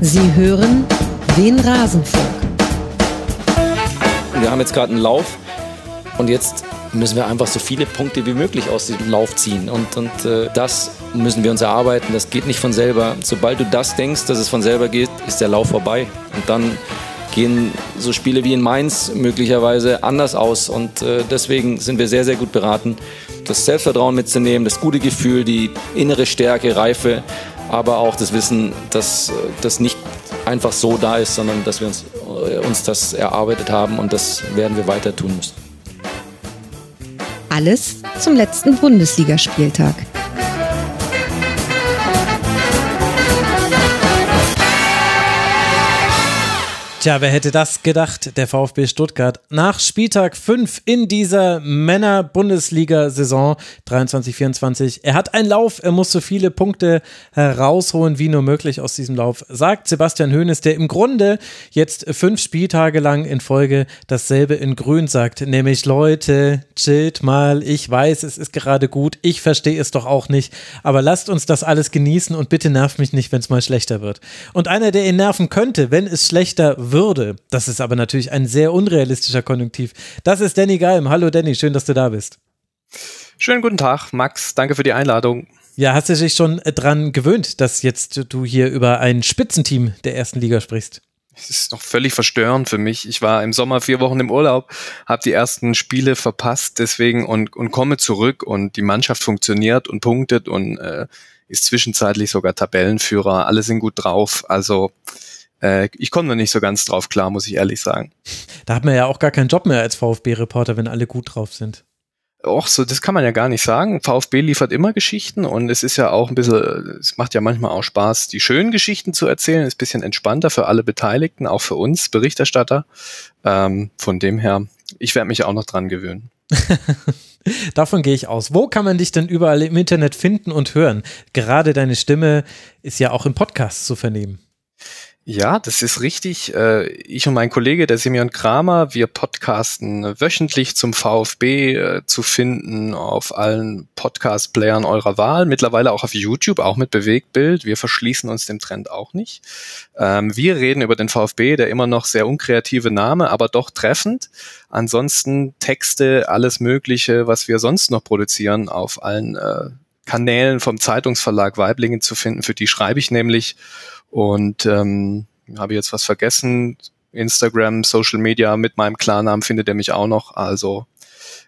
Sie hören den Rasenfunk. Wir haben jetzt gerade einen Lauf und jetzt müssen wir einfach so viele Punkte wie möglich aus diesem Lauf ziehen. Und, und äh, das müssen wir uns erarbeiten. Das geht nicht von selber. Sobald du das denkst, dass es von selber geht, ist der Lauf vorbei. Und dann gehen so Spiele wie in Mainz möglicherweise anders aus. Und äh, deswegen sind wir sehr, sehr gut beraten, das Selbstvertrauen mitzunehmen, das gute Gefühl, die innere Stärke, Reife, aber auch das Wissen, dass das nicht einfach so da ist, sondern dass wir uns, äh, uns das erarbeitet haben und das werden wir weiter tun müssen. Alles zum letzten Bundesligaspieltag. Tja, wer hätte das gedacht? Der VfB Stuttgart nach Spieltag 5 in dieser Männer-Bundesliga-Saison 23-24. Er hat einen Lauf, er muss so viele Punkte herausholen, wie nur möglich aus diesem Lauf, sagt Sebastian Hoeneß, der im Grunde jetzt fünf Spieltage lang in Folge dasselbe in Grün sagt, nämlich Leute, chillt mal, ich weiß, es ist gerade gut, ich verstehe es doch auch nicht, aber lasst uns das alles genießen und bitte nervt mich nicht, wenn es mal schlechter wird. Und einer, der ihn nerven könnte, wenn es schlechter würde. Das ist aber natürlich ein sehr unrealistischer Konjunktiv. Das ist Danny Galm. Hallo Danny, schön, dass du da bist. Schönen guten Tag, Max. Danke für die Einladung. Ja, hast du dich schon dran gewöhnt, dass jetzt du hier über ein Spitzenteam der ersten Liga sprichst? Es ist noch völlig verstörend für mich. Ich war im Sommer vier Wochen im Urlaub, habe die ersten Spiele verpasst deswegen und, und komme zurück und die Mannschaft funktioniert und punktet und äh, ist zwischenzeitlich sogar Tabellenführer. Alle sind gut drauf. Also äh, ich komme noch nicht so ganz drauf klar, muss ich ehrlich sagen. Da hat man ja auch gar keinen Job mehr als VfB-Reporter, wenn alle gut drauf sind. Och, so, das kann man ja gar nicht sagen. VfB liefert immer Geschichten und es ist ja auch ein bisschen, es macht ja manchmal auch Spaß, die schönen Geschichten zu erzählen, ist ein bisschen entspannter für alle Beteiligten, auch für uns Berichterstatter. Ähm, von dem her, ich werde mich auch noch dran gewöhnen. Davon gehe ich aus. Wo kann man dich denn überall im Internet finden und hören? Gerade deine Stimme ist ja auch im Podcast zu vernehmen. Ja, das ist richtig. Äh, ich und mein Kollege, der Simeon Kramer, wir podcasten wöchentlich zum VfB äh, zu finden auf allen Podcast-Playern eurer Wahl, mittlerweile auch auf YouTube, auch mit Bewegtbild. Wir verschließen uns dem Trend auch nicht. Ähm, wir reden über den VfB, der immer noch sehr unkreative Name, aber doch treffend. Ansonsten Texte, alles Mögliche, was wir sonst noch produzieren auf allen äh, Kanälen vom Zeitungsverlag Weiblingen zu finden. Für die schreibe ich nämlich und ähm, habe jetzt was vergessen. Instagram, Social Media mit meinem Klarnamen findet er mich auch noch. Also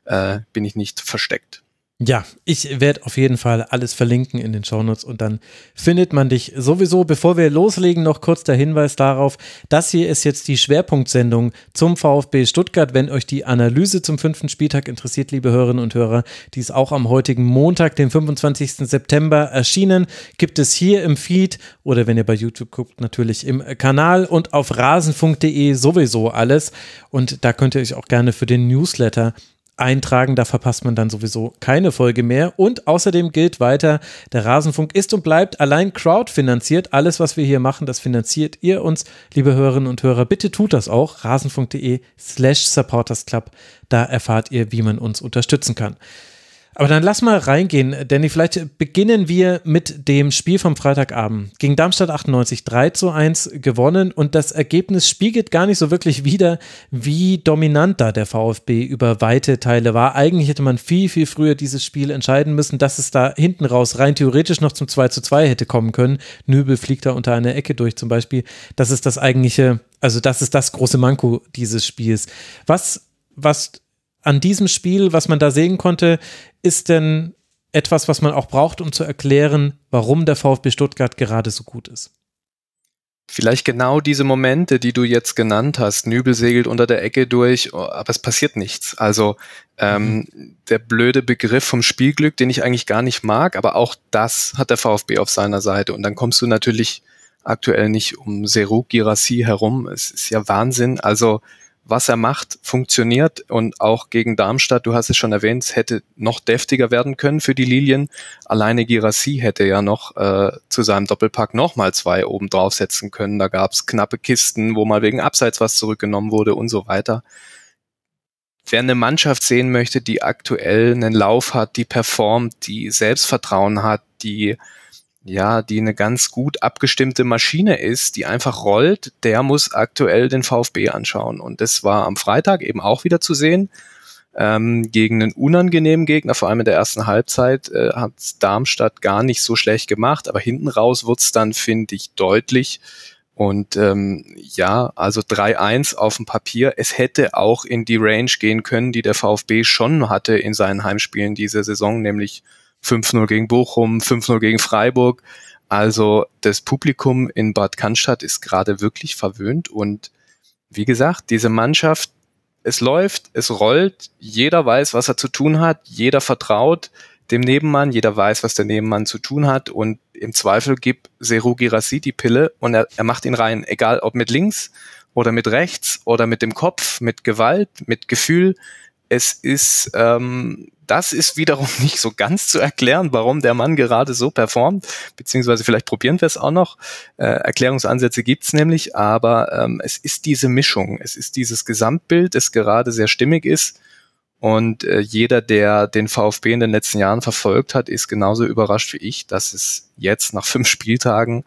äh, bin ich nicht versteckt. Ja, ich werde auf jeden Fall alles verlinken in den Shownotes und dann findet man dich sowieso. Bevor wir loslegen, noch kurz der Hinweis darauf, das hier ist jetzt die Schwerpunktsendung zum VfB Stuttgart. Wenn euch die Analyse zum fünften Spieltag interessiert, liebe Hörerinnen und Hörer, die ist auch am heutigen Montag, den 25. September erschienen, gibt es hier im Feed oder wenn ihr bei YouTube guckt, natürlich im Kanal und auf rasenfunk.de sowieso alles. Und da könnt ihr euch auch gerne für den Newsletter eintragen, da verpasst man dann sowieso keine Folge mehr. Und außerdem gilt weiter, der Rasenfunk ist und bleibt allein crowdfinanziert. Alles, was wir hier machen, das finanziert ihr uns, liebe Hörerinnen und Hörer. Bitte tut das auch. rasenfunk.de slash supportersclub. Da erfahrt ihr, wie man uns unterstützen kann. Aber dann lass mal reingehen, Danny. Vielleicht beginnen wir mit dem Spiel vom Freitagabend. Gegen Darmstadt 98 3 zu 1 gewonnen und das Ergebnis spiegelt gar nicht so wirklich wider, wie dominant da der VfB über weite Teile war. Eigentlich hätte man viel, viel früher dieses Spiel entscheiden müssen, dass es da hinten raus rein theoretisch noch zum 2 zu 2 hätte kommen können. Nübel fliegt da unter einer Ecke durch zum Beispiel. Das ist das eigentliche, also das ist das große Manko dieses Spiels. Was, was an diesem Spiel, was man da sehen konnte, ist denn etwas, was man auch braucht, um zu erklären, warum der VfB Stuttgart gerade so gut ist? Vielleicht genau diese Momente, die du jetzt genannt hast. Nübel segelt unter der Ecke durch, oh, aber es passiert nichts. Also ähm, mhm. der blöde Begriff vom Spielglück, den ich eigentlich gar nicht mag, aber auch das hat der VfB auf seiner Seite. Und dann kommst du natürlich aktuell nicht um Seru Girassi herum. Es ist ja Wahnsinn. Also was er macht, funktioniert und auch gegen Darmstadt, du hast es schon erwähnt, es hätte noch deftiger werden können für die Lilien. Alleine Girassi hätte ja noch äh, zu seinem Doppelpack nochmal zwei oben draufsetzen können. Da gab es knappe Kisten, wo mal wegen Abseits was zurückgenommen wurde und so weiter. Wer eine Mannschaft sehen möchte, die aktuell einen Lauf hat, die performt, die Selbstvertrauen hat, die ja, die eine ganz gut abgestimmte Maschine ist, die einfach rollt, der muss aktuell den VfB anschauen. Und das war am Freitag eben auch wieder zu sehen. Ähm, gegen einen unangenehmen Gegner, vor allem in der ersten Halbzeit, äh, hat Darmstadt gar nicht so schlecht gemacht, aber hinten raus wird's dann, finde ich, deutlich. Und ähm, ja, also 3-1 auf dem Papier. Es hätte auch in die Range gehen können, die der VfB schon hatte in seinen Heimspielen diese Saison, nämlich 5-0 gegen Bochum, 5-0 gegen Freiburg. Also das Publikum in Bad Cannstatt ist gerade wirklich verwöhnt und wie gesagt, diese Mannschaft, es läuft, es rollt, jeder weiß, was er zu tun hat, jeder vertraut dem Nebenmann, jeder weiß, was der Nebenmann zu tun hat und im Zweifel gibt Seru Girassi die Pille und er, er macht ihn rein, egal ob mit links oder mit rechts oder mit dem Kopf, mit Gewalt, mit Gefühl. Es ist ähm, das ist wiederum nicht so ganz zu erklären, warum der Mann gerade so performt, beziehungsweise vielleicht probieren wir es auch noch. Äh, Erklärungsansätze gibt's nämlich, aber ähm, es ist diese Mischung, es ist dieses Gesamtbild, das gerade sehr stimmig ist. Und äh, jeder, der den VfB in den letzten Jahren verfolgt hat, ist genauso überrascht wie ich, dass es jetzt nach fünf Spieltagen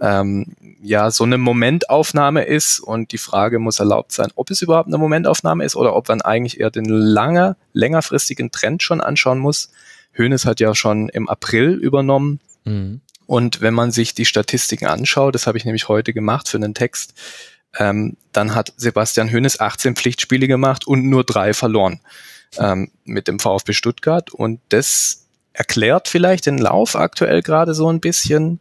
ähm, ja so eine Momentaufnahme ist und die Frage muss erlaubt sein, ob es überhaupt eine Momentaufnahme ist oder ob man eigentlich eher den lange, längerfristigen Trend schon anschauen muss. Hönes hat ja schon im April übernommen. Mhm. Und wenn man sich die Statistiken anschaut, das habe ich nämlich heute gemacht für einen Text, ähm, dann hat Sebastian Hönes 18 Pflichtspiele gemacht und nur drei verloren ähm, mit dem VfB Stuttgart. Und das erklärt vielleicht den Lauf aktuell gerade so ein bisschen.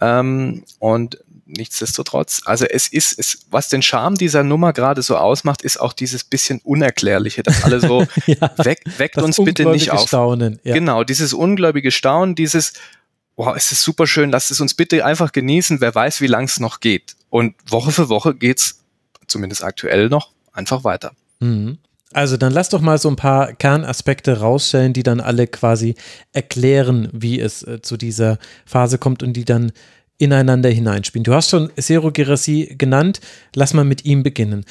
Ähm, und nichtsdestotrotz, also es ist, es, was den Charme dieser Nummer gerade so ausmacht, ist auch dieses bisschen Unerklärliche, dass alle so ja, weg, weckt uns bitte nicht auf. Staunen, ja. Genau, dieses ungläubige Staunen, dieses, wow, es ist super schön, lasst es uns bitte einfach genießen, wer weiß, wie lang es noch geht. Und Woche für Woche geht's, zumindest aktuell noch, einfach weiter. Mhm. Also dann lass doch mal so ein paar Kernaspekte rausstellen, die dann alle quasi erklären, wie es äh, zu dieser Phase kommt und die dann ineinander hineinspielen. Du hast schon Sero Gerassi genannt, lass mal mit ihm beginnen.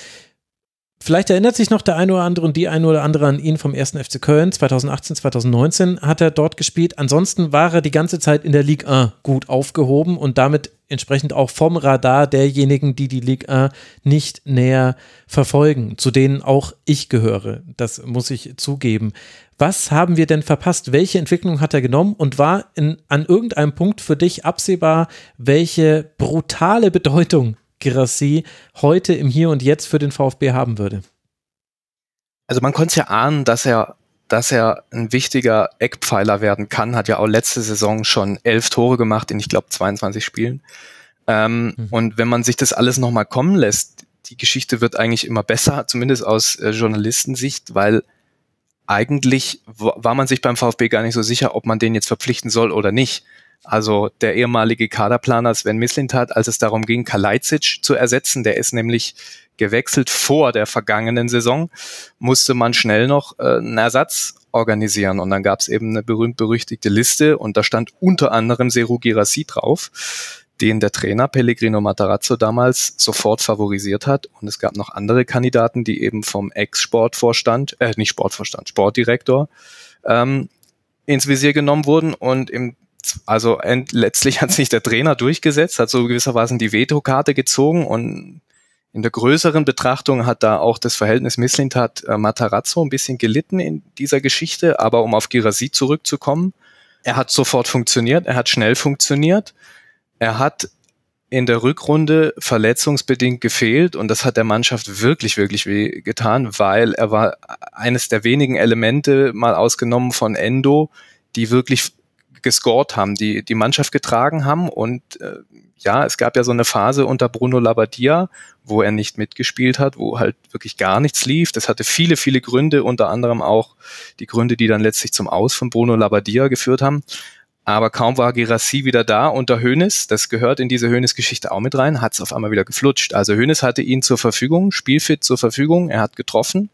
Vielleicht erinnert sich noch der eine oder andere und die eine oder andere an ihn vom ersten FC Köln. 2018, 2019 hat er dort gespielt. Ansonsten war er die ganze Zeit in der Ligue 1 gut aufgehoben und damit entsprechend auch vom Radar derjenigen, die die Ligue 1 nicht näher verfolgen, zu denen auch ich gehöre. Das muss ich zugeben. Was haben wir denn verpasst? Welche Entwicklung hat er genommen und war in, an irgendeinem Punkt für dich absehbar, welche brutale Bedeutung Girassi heute im Hier und Jetzt für den VfB haben würde? Also man konnte ja ahnen, dass er, dass er ein wichtiger Eckpfeiler werden kann. Hat ja auch letzte Saison schon elf Tore gemacht in, ich glaube, 22 Spielen. Ähm, mhm. Und wenn man sich das alles nochmal kommen lässt, die Geschichte wird eigentlich immer besser, zumindest aus äh, Journalistensicht, weil eigentlich war man sich beim VfB gar nicht so sicher, ob man den jetzt verpflichten soll oder nicht. Also der ehemalige Kaderplaner Sven Mislintat, als es darum ging, Kalajdzic zu ersetzen, der ist nämlich gewechselt vor der vergangenen Saison, musste man schnell noch äh, einen Ersatz organisieren. Und dann gab es eben eine berühmt-berüchtigte Liste und da stand unter anderem Seru Girassi drauf, den der Trainer Pellegrino Matarazzo damals sofort favorisiert hat. Und es gab noch andere Kandidaten, die eben vom Ex-Sportvorstand, äh, nicht Sportvorstand, Sportdirektor ähm, ins Visier genommen wurden. Und im also end, letztlich hat sich der Trainer durchgesetzt, hat so gewissermaßen die Vetokarte gezogen und in der größeren Betrachtung hat da auch das Verhältnis Misslintat äh, Matarazzo ein bisschen gelitten in dieser Geschichte, aber um auf Girassi zurückzukommen, er hat sofort funktioniert, er hat schnell funktioniert, er hat in der Rückrunde verletzungsbedingt gefehlt und das hat der Mannschaft wirklich, wirklich weh getan, weil er war eines der wenigen Elemente, mal ausgenommen von Endo, die wirklich gescored haben, die die Mannschaft getragen haben. Und äh, ja, es gab ja so eine Phase unter Bruno Labbadia, wo er nicht mitgespielt hat, wo halt wirklich gar nichts lief. Das hatte viele, viele Gründe, unter anderem auch die Gründe, die dann letztlich zum Aus von Bruno Labbadia geführt haben. Aber kaum war Gerassi wieder da unter Hönes, das gehört in diese Hönes-Geschichte auch mit rein, hat es auf einmal wieder geflutscht. Also Hönes hatte ihn zur Verfügung, spielfit zur Verfügung, er hat getroffen.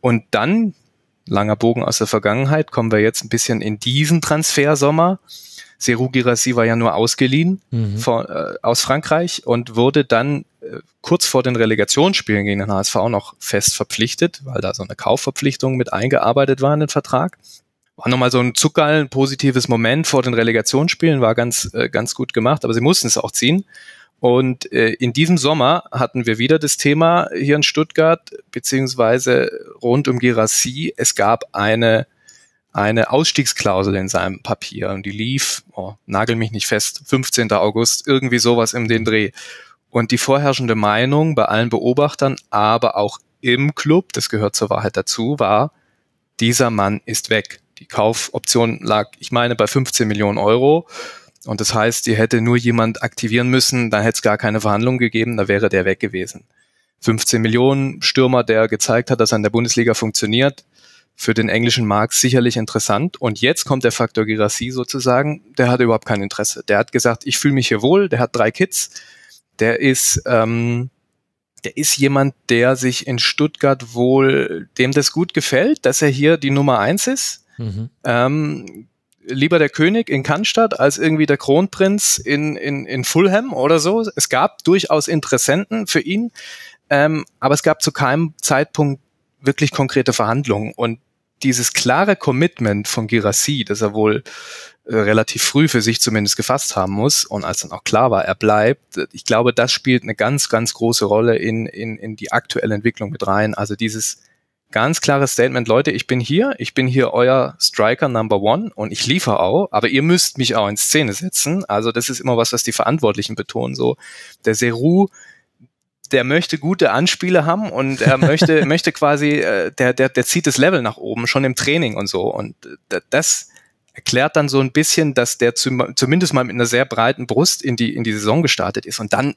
Und dann langer Bogen aus der Vergangenheit, kommen wir jetzt ein bisschen in diesen Transfersommer. Serou Girassi war ja nur ausgeliehen mhm. von, äh, aus Frankreich und wurde dann äh, kurz vor den Relegationsspielen gegen den HSV noch fest verpflichtet, weil da so eine Kaufverpflichtung mit eingearbeitet war in den Vertrag. war nochmal so ein Zuckerl, ein positives Moment vor den Relegationsspielen, war ganz, äh, ganz gut gemacht, aber sie mussten es auch ziehen. Und äh, in diesem Sommer hatten wir wieder das Thema hier in Stuttgart, beziehungsweise rund um Girassi. Es gab eine, eine Ausstiegsklausel in seinem Papier und die lief, oh, nagel mich nicht fest, 15. August, irgendwie sowas im den Dreh. Und die vorherrschende Meinung bei allen Beobachtern, aber auch im Club, das gehört zur Wahrheit dazu, war, dieser Mann ist weg. Die Kaufoption lag, ich meine, bei 15 Millionen Euro. Und das heißt, die hätte nur jemand aktivieren müssen, dann hätte es gar keine Verhandlung gegeben, da wäre der weg gewesen. 15 Millionen Stürmer, der gezeigt hat, dass er in der Bundesliga funktioniert, für den englischen Markt sicherlich interessant. Und jetzt kommt der Faktor Girassi sozusagen, der hat überhaupt kein Interesse. Der hat gesagt, ich fühle mich hier wohl, der hat drei Kids, der ist, ähm, der ist jemand, der sich in Stuttgart wohl, dem das gut gefällt, dass er hier die Nummer eins ist. Mhm. Ähm, lieber der König in Cannstatt als irgendwie der Kronprinz in, in, in Fulham oder so. Es gab durchaus Interessenten für ihn, ähm, aber es gab zu keinem Zeitpunkt wirklich konkrete Verhandlungen. Und dieses klare Commitment von Girassi, dass er wohl äh, relativ früh für sich zumindest gefasst haben muss und als dann auch klar war, er bleibt, ich glaube, das spielt eine ganz, ganz große Rolle in, in, in die aktuelle Entwicklung mit rein. Also dieses ganz klares Statement, Leute, ich bin hier, ich bin hier euer Striker Number One und ich liefere auch, aber ihr müsst mich auch in Szene setzen. Also das ist immer was, was die Verantwortlichen betonen. So, der Seru, der möchte gute Anspiele haben und er möchte, möchte quasi, äh, der, der, der zieht das Level nach oben, schon im Training und so. Und äh, das erklärt dann so ein bisschen, dass der zum, zumindest mal mit einer sehr breiten Brust in die, in die Saison gestartet ist. Und dann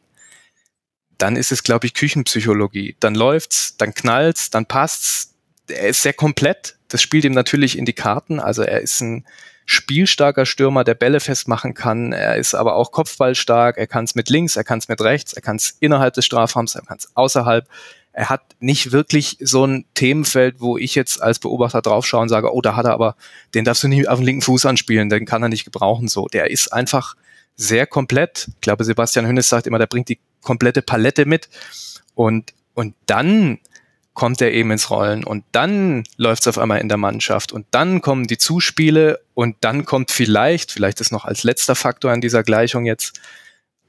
dann ist es, glaube ich, Küchenpsychologie. Dann läuft's, dann knallt's, dann passt's. Er ist sehr komplett. Das spielt ihm natürlich in die Karten. Also er ist ein spielstarker Stürmer, der Bälle festmachen kann. Er ist aber auch kopfballstark. Er kann es mit links, er kann es mit rechts, er kann es innerhalb des Strafraums, er kann es außerhalb. Er hat nicht wirklich so ein Themenfeld, wo ich jetzt als Beobachter draufschaue und sage, oh, da hat er aber, den darfst du nicht auf den linken Fuß anspielen, den kann er nicht gebrauchen. So, der ist einfach sehr komplett. Ich glaube, Sebastian Hünnes sagt immer, der bringt die komplette Palette mit. Und, und dann kommt er eben ins Rollen und dann läuft es auf einmal in der Mannschaft und dann kommen die Zuspiele und dann kommt vielleicht, vielleicht ist noch als letzter Faktor in dieser Gleichung jetzt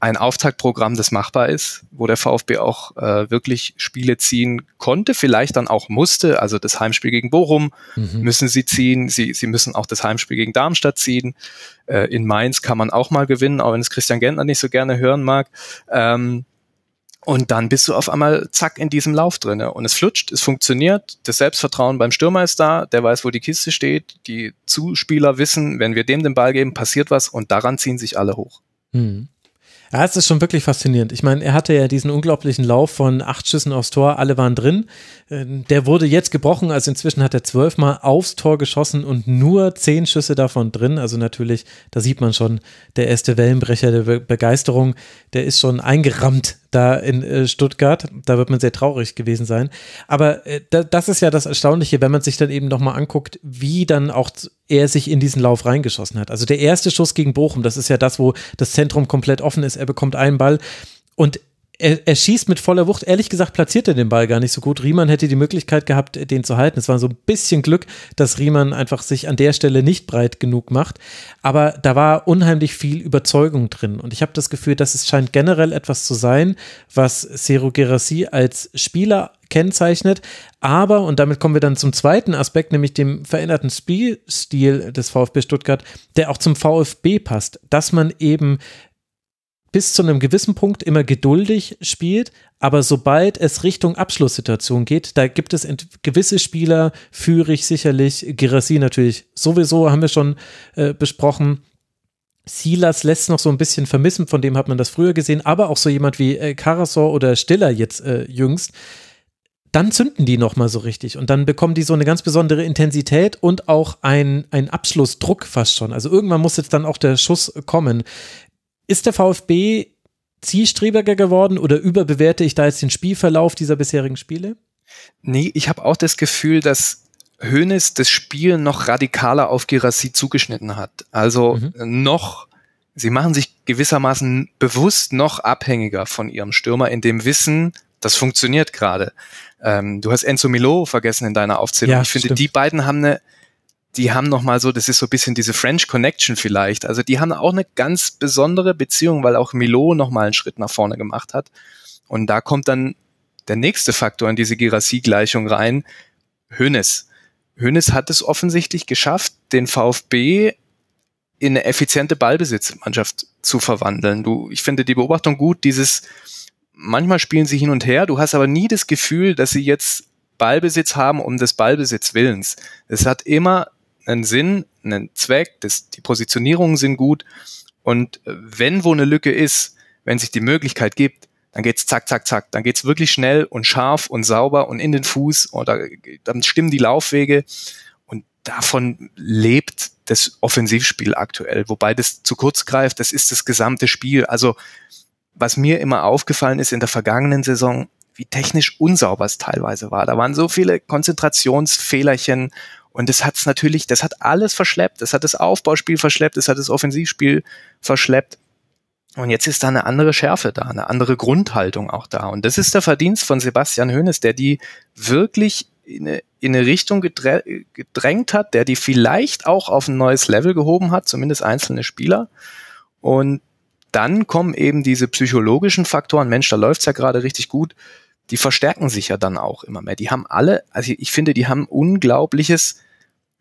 ein Auftaktprogramm, das machbar ist, wo der VfB auch äh, wirklich Spiele ziehen konnte, vielleicht dann auch musste. Also das Heimspiel gegen Bochum mhm. müssen sie ziehen. Sie, sie müssen auch das Heimspiel gegen Darmstadt ziehen. Äh, in Mainz kann man auch mal gewinnen, auch wenn es Christian Gentner nicht so gerne hören mag. Ähm, und dann bist du auf einmal zack in diesem Lauf drinne und es flutscht, es funktioniert, das Selbstvertrauen beim Stürmer ist da, der weiß, wo die Kiste steht, die Zuspieler wissen, wenn wir dem den Ball geben, passiert was und daran ziehen sich alle hoch. Mhm. Ja, es ist schon wirklich faszinierend. Ich meine, er hatte ja diesen unglaublichen Lauf von acht Schüssen aufs Tor, alle waren drin. Ähm, der wurde jetzt gebrochen, also inzwischen hat er zwölfmal aufs Tor geschossen und nur zehn Schüsse davon drin. Also natürlich, da sieht man schon, der erste Wellenbrecher der Begeisterung, der ist schon eingerammt da in äh, Stuttgart. Da wird man sehr traurig gewesen sein. Aber äh, das ist ja das Erstaunliche, wenn man sich dann eben nochmal anguckt, wie dann auch er sich in diesen Lauf reingeschossen hat. Also der erste Schuss gegen Bochum, das ist ja das, wo das Zentrum komplett offen ist. Er bekommt einen Ball und er, er, schießt mit voller Wucht. Ehrlich gesagt platziert er den Ball gar nicht so gut. Riemann hätte die Möglichkeit gehabt, den zu halten. Es war so ein bisschen Glück, dass Riemann einfach sich an der Stelle nicht breit genug macht. Aber da war unheimlich viel Überzeugung drin. Und ich habe das Gefühl, dass es scheint generell etwas zu sein, was Seru Gerassi als Spieler kennzeichnet. Aber, und damit kommen wir dann zum zweiten Aspekt, nämlich dem veränderten Spielstil des VfB Stuttgart, der auch zum VfB passt, dass man eben bis zu einem gewissen Punkt immer geduldig spielt, aber sobald es Richtung Abschlusssituation geht, da gibt es gewisse Spieler, Führig sicherlich, Girassi natürlich sowieso, haben wir schon äh, besprochen. Silas lässt noch so ein bisschen vermissen, von dem hat man das früher gesehen, aber auch so jemand wie äh, Karasor oder Stiller jetzt äh, jüngst, dann zünden die nochmal so richtig und dann bekommen die so eine ganz besondere Intensität und auch ein, ein Abschlussdruck fast schon. Also irgendwann muss jetzt dann auch der Schuss kommen. Ist der VfB zielstrebiger geworden oder überbewerte ich da jetzt den Spielverlauf dieser bisherigen Spiele? Nee, ich habe auch das Gefühl, dass Hoeneß das Spiel noch radikaler auf Girassi zugeschnitten hat. Also mhm. noch, sie machen sich gewissermaßen bewusst noch abhängiger von ihrem Stürmer in dem Wissen, das funktioniert gerade. Ähm, du hast Enzo Milo vergessen in deiner Aufzählung. Ja, ich finde, stimmt. die beiden haben eine die haben noch mal so, das ist so ein bisschen diese French Connection vielleicht. Also die haben auch eine ganz besondere Beziehung, weil auch Milo noch mal einen Schritt nach vorne gemacht hat. Und da kommt dann der nächste Faktor in diese Girassi-Gleichung rein, Hönes. Hönes hat es offensichtlich geschafft, den VfB in eine effiziente Ballbesitzmannschaft zu verwandeln. Du, ich finde die Beobachtung gut, dieses, manchmal spielen sie hin und her, du hast aber nie das Gefühl, dass sie jetzt Ballbesitz haben um des Ballbesitz Willens. Es hat immer einen Sinn, einen Zweck, das, die Positionierungen sind gut. Und wenn wo eine Lücke ist, wenn sich die Möglichkeit gibt, dann geht's zack, zack, zack. Dann geht's wirklich schnell und scharf und sauber und in den Fuß oder dann stimmen die Laufwege. Und davon lebt das Offensivspiel aktuell. Wobei das zu kurz greift, das ist das gesamte Spiel. Also was mir immer aufgefallen ist in der vergangenen Saison, wie technisch unsauber es teilweise war. Da waren so viele Konzentrationsfehlerchen und das hat's natürlich, das hat alles verschleppt. Das hat das Aufbauspiel verschleppt, das hat das Offensivspiel verschleppt. Und jetzt ist da eine andere Schärfe da, eine andere Grundhaltung auch da. Und das ist der Verdienst von Sebastian Hoeneß, der die wirklich in eine, in eine Richtung gedrängt hat, der die vielleicht auch auf ein neues Level gehoben hat, zumindest einzelne Spieler. Und dann kommen eben diese psychologischen Faktoren, Mensch, da läuft's ja gerade richtig gut, die verstärken sich ja dann auch immer mehr. Die haben alle, also ich finde, die haben unglaubliches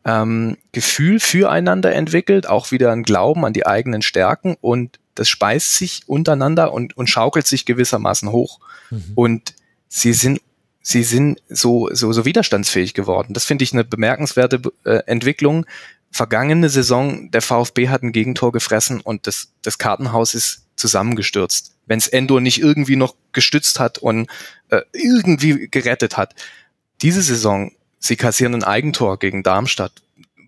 ähm, Gefühl füreinander entwickelt, auch wieder ein Glauben an die eigenen Stärken und das speist sich untereinander und, und schaukelt sich gewissermaßen hoch. Mhm. Und sie sind sie sind so, so, so widerstandsfähig geworden. Das finde ich eine bemerkenswerte äh, Entwicklung. Vergangene Saison, der VfB hat ein Gegentor gefressen und das, das Kartenhaus ist zusammengestürzt. Wenn es Endo nicht irgendwie noch gestützt hat und äh, irgendwie gerettet hat. Diese Saison, sie kassieren ein Eigentor gegen Darmstadt.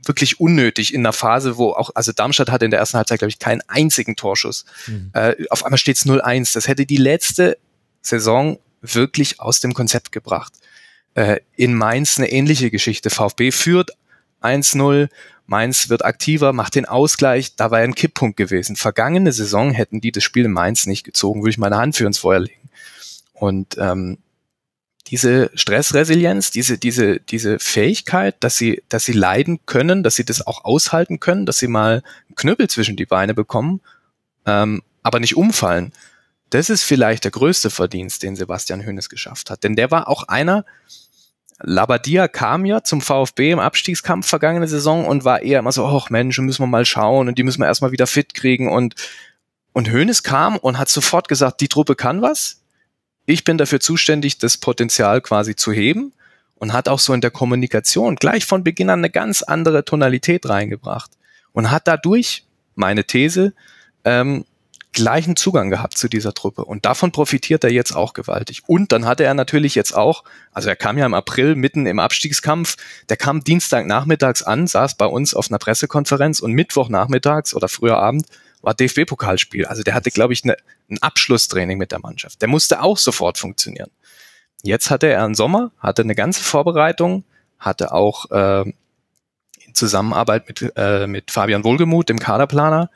Wirklich unnötig in einer Phase, wo auch, also Darmstadt hatte in der ersten Halbzeit, glaube ich, keinen einzigen Torschuss. Mhm. Äh, auf einmal steht es 0-1. Das hätte die letzte Saison wirklich aus dem Konzept gebracht. Äh, in Mainz eine ähnliche Geschichte. VfB führt 1-0, Mainz wird aktiver, macht den Ausgleich, da war ein Kipppunkt gewesen. Vergangene Saison hätten die das Spiel in Mainz nicht gezogen, würde ich meine Hand für ins Feuer legen. Und ähm, diese Stressresilienz, diese, diese, diese Fähigkeit, dass sie, dass sie leiden können, dass sie das auch aushalten können, dass sie mal einen Knüppel zwischen die Beine bekommen, ähm, aber nicht umfallen. Das ist vielleicht der größte Verdienst, den Sebastian Hönes geschafft hat. Denn der war auch einer, Labadia kam ja zum VfB im Abstiegskampf vergangene Saison und war eher immer so, ach Mensch, müssen wir mal schauen und die müssen wir erstmal wieder fit kriegen und und Hoeneß kam und hat sofort gesagt, die Truppe kann was. Ich bin dafür zuständig, das Potenzial quasi zu heben und hat auch so in der Kommunikation gleich von Beginn an eine ganz andere Tonalität reingebracht und hat dadurch, meine These, ähm, gleichen Zugang gehabt zu dieser Truppe. Und davon profitiert er jetzt auch gewaltig. Und dann hatte er natürlich jetzt auch, also er kam ja im April mitten im Abstiegskampf, der kam Dienstagnachmittags an, saß bei uns auf einer Pressekonferenz und Mittwochnachmittags oder früher Abend war DFB-Pokalspiel. Also der hatte, glaube ich, eine, ein Abschlusstraining mit der Mannschaft. Der musste auch sofort funktionieren. Jetzt hatte er einen Sommer, hatte eine ganze Vorbereitung, hatte auch äh, in Zusammenarbeit mit, äh, mit Fabian Wohlgemuth, dem Kaderplaner,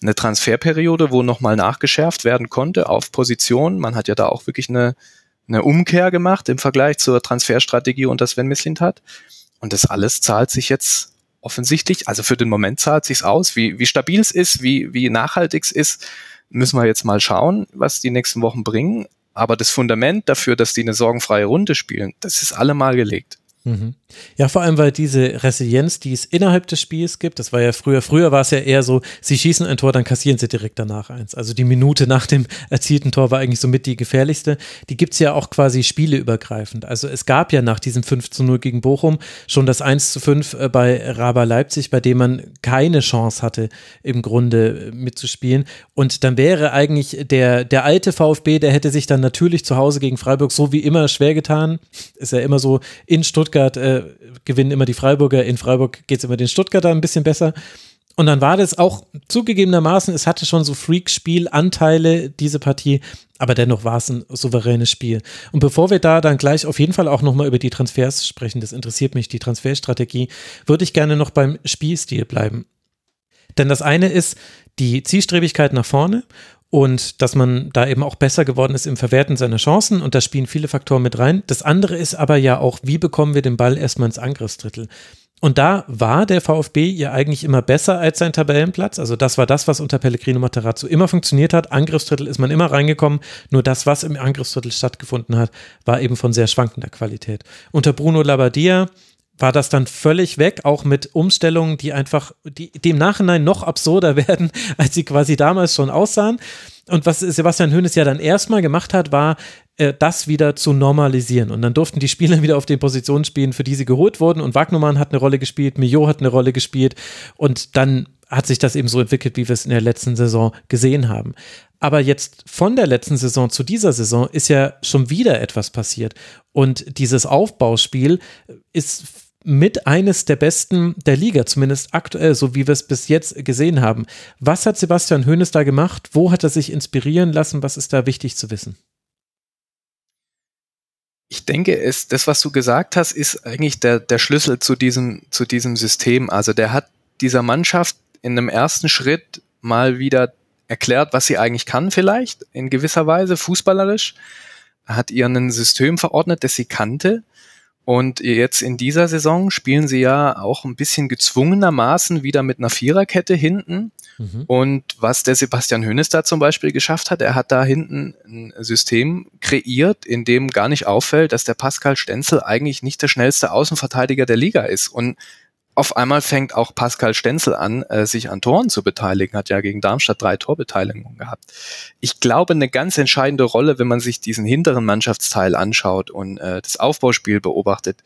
eine Transferperiode, wo nochmal nachgeschärft werden konnte auf Position. Man hat ja da auch wirklich eine, eine Umkehr gemacht im Vergleich zur Transferstrategie unter Sven Mislint hat. Und das alles zahlt sich jetzt offensichtlich, also für den Moment zahlt sich's aus. Wie, wie stabil es ist, wie, wie nachhaltig es ist, müssen wir jetzt mal schauen, was die nächsten Wochen bringen. Aber das Fundament dafür, dass die eine sorgenfreie Runde spielen, das ist allemal gelegt. Mhm. Ja, vor allem, weil diese Resilienz, die es innerhalb des Spiels gibt, das war ja früher, früher war es ja eher so, sie schießen ein Tor, dann kassieren sie direkt danach eins. Also die Minute nach dem erzielten Tor war eigentlich somit die gefährlichste. Die gibt es ja auch quasi spieleübergreifend. Also es gab ja nach diesem 5 zu 0 gegen Bochum schon das 1 zu 5 äh, bei Raba Leipzig, bei dem man keine Chance hatte, im Grunde äh, mitzuspielen. Und dann wäre eigentlich der, der alte VfB, der hätte sich dann natürlich zu Hause gegen Freiburg so wie immer schwer getan. Ist ja immer so in Stuttgart äh, gewinnen immer die Freiburger, in Freiburg geht es immer den Stuttgarter ein bisschen besser. Und dann war das auch zugegebenermaßen, es hatte schon so Freak-Spiel-Anteile, diese Partie, aber dennoch war es ein souveränes Spiel. Und bevor wir da dann gleich auf jeden Fall auch nochmal über die Transfers sprechen, das interessiert mich, die Transferstrategie, würde ich gerne noch beim Spielstil bleiben. Denn das eine ist die Zielstrebigkeit nach vorne und dass man da eben auch besser geworden ist im Verwerten seiner Chancen und da spielen viele Faktoren mit rein. Das andere ist aber ja auch, wie bekommen wir den Ball erstmal ins Angriffsdrittel? Und da war der VfB ja eigentlich immer besser als sein Tabellenplatz. Also das war das, was unter Pellegrino Materazzo immer funktioniert hat. Angriffsdrittel ist man immer reingekommen. Nur das, was im Angriffsdrittel stattgefunden hat, war eben von sehr schwankender Qualität. Unter Bruno Labbadia war das dann völlig weg, auch mit Umstellungen, die einfach, im Nachhinein noch absurder werden, als sie quasi damals schon aussahen. Und was Sebastian Hoeneß ja dann erstmal gemacht hat, war, äh, das wieder zu normalisieren. Und dann durften die Spieler wieder auf den Positionen spielen, für die sie geholt wurden. Und Wagnumann hat eine Rolle gespielt, Mio hat eine Rolle gespielt. Und dann hat sich das eben so entwickelt, wie wir es in der letzten Saison gesehen haben. Aber jetzt von der letzten Saison zu dieser Saison ist ja schon wieder etwas passiert. Und dieses Aufbauspiel ist mit eines der besten der Liga, zumindest aktuell, so wie wir es bis jetzt gesehen haben. Was hat Sebastian Hoeneß da gemacht? Wo hat er sich inspirieren lassen? Was ist da wichtig zu wissen? Ich denke, es, das, was du gesagt hast, ist eigentlich der, der Schlüssel zu diesem, zu diesem System. Also der hat dieser Mannschaft in einem ersten Schritt mal wieder erklärt, was sie eigentlich kann vielleicht, in gewisser Weise, fußballerisch. Er hat ihr ein System verordnet, das sie kannte. Und jetzt in dieser Saison spielen sie ja auch ein bisschen gezwungenermaßen wieder mit einer Viererkette hinten. Mhm. Und was der Sebastian Hönes da zum Beispiel geschafft hat, er hat da hinten ein System kreiert, in dem gar nicht auffällt, dass der Pascal Stenzel eigentlich nicht der schnellste Außenverteidiger der Liga ist. Und auf einmal fängt auch Pascal Stenzel an, äh, sich an Toren zu beteiligen, hat ja gegen Darmstadt drei Torbeteiligungen gehabt. Ich glaube, eine ganz entscheidende Rolle, wenn man sich diesen hinteren Mannschaftsteil anschaut und äh, das Aufbauspiel beobachtet,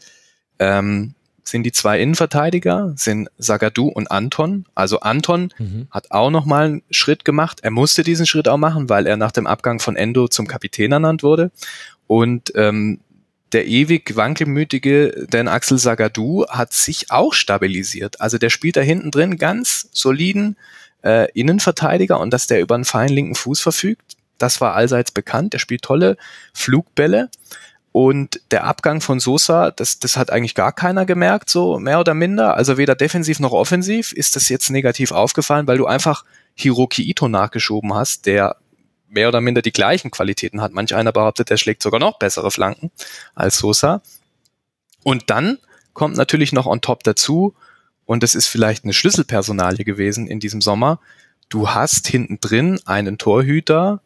ähm, sind die zwei Innenverteidiger, sind Sagadu und Anton. Also Anton mhm. hat auch nochmal einen Schritt gemacht. Er musste diesen Schritt auch machen, weil er nach dem Abgang von Endo zum Kapitän ernannt wurde. Und ähm, der ewig wankelmütige Dan Axel Sagadou hat sich auch stabilisiert. Also der spielt da hinten drin ganz soliden äh, Innenverteidiger und dass der über einen feinen linken Fuß verfügt, das war allseits bekannt. Der spielt tolle Flugbälle. Und der Abgang von Sosa, das, das hat eigentlich gar keiner gemerkt, so mehr oder minder. Also weder defensiv noch offensiv ist das jetzt negativ aufgefallen, weil du einfach Hiroki Ito nachgeschoben hast, der mehr oder minder die gleichen Qualitäten hat. Manch einer behauptet, er schlägt sogar noch bessere Flanken als Sosa. Und dann kommt natürlich noch on top dazu, und das ist vielleicht eine Schlüsselpersonalie gewesen in diesem Sommer, du hast hinten drin einen Torhüter,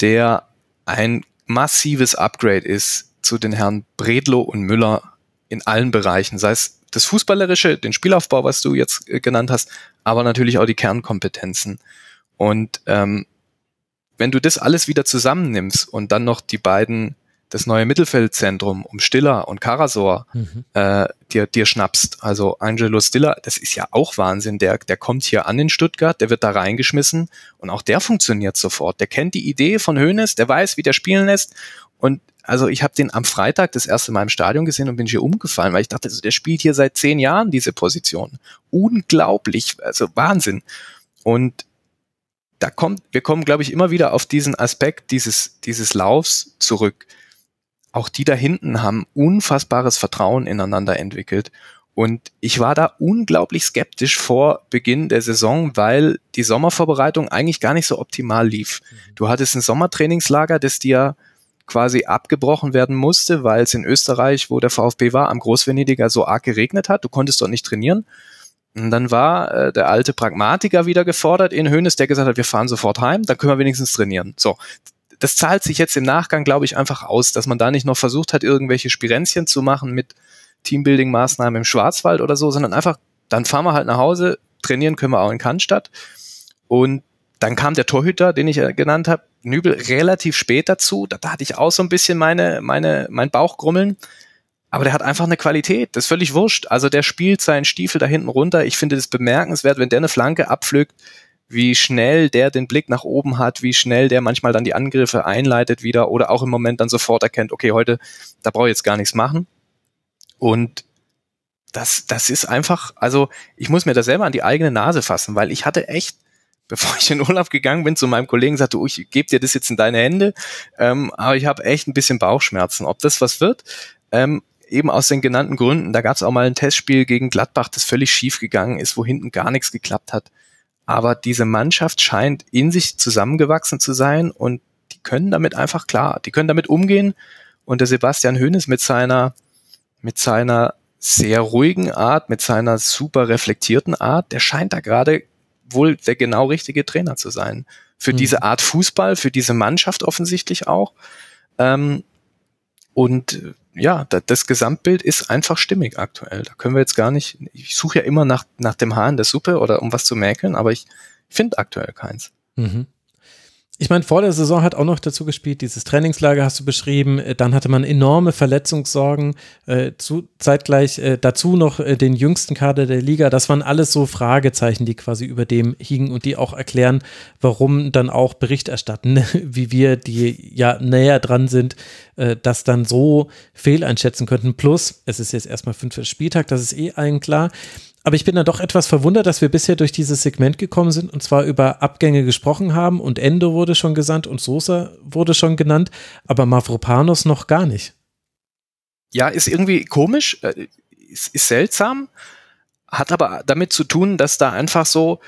der ein massives Upgrade ist zu den Herren Bredlo und Müller in allen Bereichen, sei es das Fußballerische, den Spielaufbau, was du jetzt äh, genannt hast, aber natürlich auch die Kernkompetenzen. Und ähm, wenn du das alles wieder zusammennimmst und dann noch die beiden, das neue Mittelfeldzentrum um Stiller und Karasor mhm. äh, dir, dir schnappst, also Angelo Stiller, das ist ja auch Wahnsinn. Der, der kommt hier an in Stuttgart, der wird da reingeschmissen und auch der funktioniert sofort. Der kennt die Idee von Hoeneß, der weiß, wie der spielen lässt und also ich habe den am Freitag das erste Mal im Stadion gesehen und bin hier umgefallen, weil ich dachte, also der spielt hier seit zehn Jahren diese Position. Unglaublich, also Wahnsinn. Und da kommt, wir kommen, glaube ich, immer wieder auf diesen Aspekt dieses, dieses Laufs zurück. Auch die da hinten haben unfassbares Vertrauen ineinander entwickelt. Und ich war da unglaublich skeptisch vor Beginn der Saison, weil die Sommervorbereitung eigentlich gar nicht so optimal lief. Mhm. Du hattest ein Sommertrainingslager, das dir quasi abgebrochen werden musste, weil es in Österreich, wo der VfB war, am Großvenediger so arg geregnet hat. Du konntest dort nicht trainieren. Und dann war äh, der alte Pragmatiker wieder gefordert in Hönes, der gesagt hat, wir fahren sofort heim, dann können wir wenigstens trainieren. So, das zahlt sich jetzt im Nachgang, glaube ich, einfach aus, dass man da nicht noch versucht hat, irgendwelche Spirenzchen zu machen mit Teambuilding-Maßnahmen im Schwarzwald oder so, sondern einfach, dann fahren wir halt nach Hause, trainieren können wir auch in Cannstatt. Und dann kam der Torhüter, den ich äh, genannt habe, Nübel, relativ spät dazu. Da, da hatte ich auch so ein bisschen meine, meine, mein Bauchgrummeln. Aber der hat einfach eine Qualität, das ist völlig wurscht. Also der spielt seinen Stiefel da hinten runter. Ich finde das bemerkenswert, wenn der eine Flanke abpflückt, wie schnell der den Blick nach oben hat, wie schnell der manchmal dann die Angriffe einleitet wieder oder auch im Moment dann sofort erkennt, okay, heute, da brauche ich jetzt gar nichts machen. Und das, das ist einfach, also ich muss mir da selber an die eigene Nase fassen, weil ich hatte echt, bevor ich in Urlaub gegangen bin, zu meinem Kollegen sagte, oh, ich gebe dir das jetzt in deine Hände, ähm, aber ich habe echt ein bisschen Bauchschmerzen, ob das was wird. Ähm, eben aus den genannten Gründen. Da gab es auch mal ein Testspiel gegen Gladbach, das völlig schief gegangen ist, wo hinten gar nichts geklappt hat. Aber diese Mannschaft scheint in sich zusammengewachsen zu sein und die können damit einfach klar, die können damit umgehen. Und der Sebastian Hoeneß mit seiner, mit seiner sehr ruhigen Art, mit seiner super reflektierten Art, der scheint da gerade wohl der genau richtige Trainer zu sein. Für mhm. diese Art Fußball, für diese Mannschaft offensichtlich auch. Ähm, und ja, das Gesamtbild ist einfach stimmig aktuell. Da können wir jetzt gar nicht, ich suche ja immer nach, nach dem Haar in der Suppe oder um was zu mäkeln, aber ich finde aktuell keins. Mhm. Ich meine, vor der Saison hat auch noch dazu gespielt, dieses Trainingslager hast du beschrieben, äh, dann hatte man enorme Verletzungssorgen, äh, zu, zeitgleich äh, dazu noch äh, den jüngsten Kader der Liga. Das waren alles so Fragezeichen, die quasi über dem hingen und die auch erklären, warum dann auch Bericht erstatten, wie wir, die ja näher dran sind, äh, das dann so fehleinschätzen könnten. Plus, es ist jetzt erstmal fünfter Spieltag, das ist eh allen klar. Aber ich bin dann doch etwas verwundert, dass wir bisher durch dieses Segment gekommen sind und zwar über Abgänge gesprochen haben und Endo wurde schon gesandt und Sosa wurde schon genannt, aber Mavropanos noch gar nicht. Ja, ist irgendwie komisch, äh, ist, ist seltsam, hat aber damit zu tun, dass da einfach so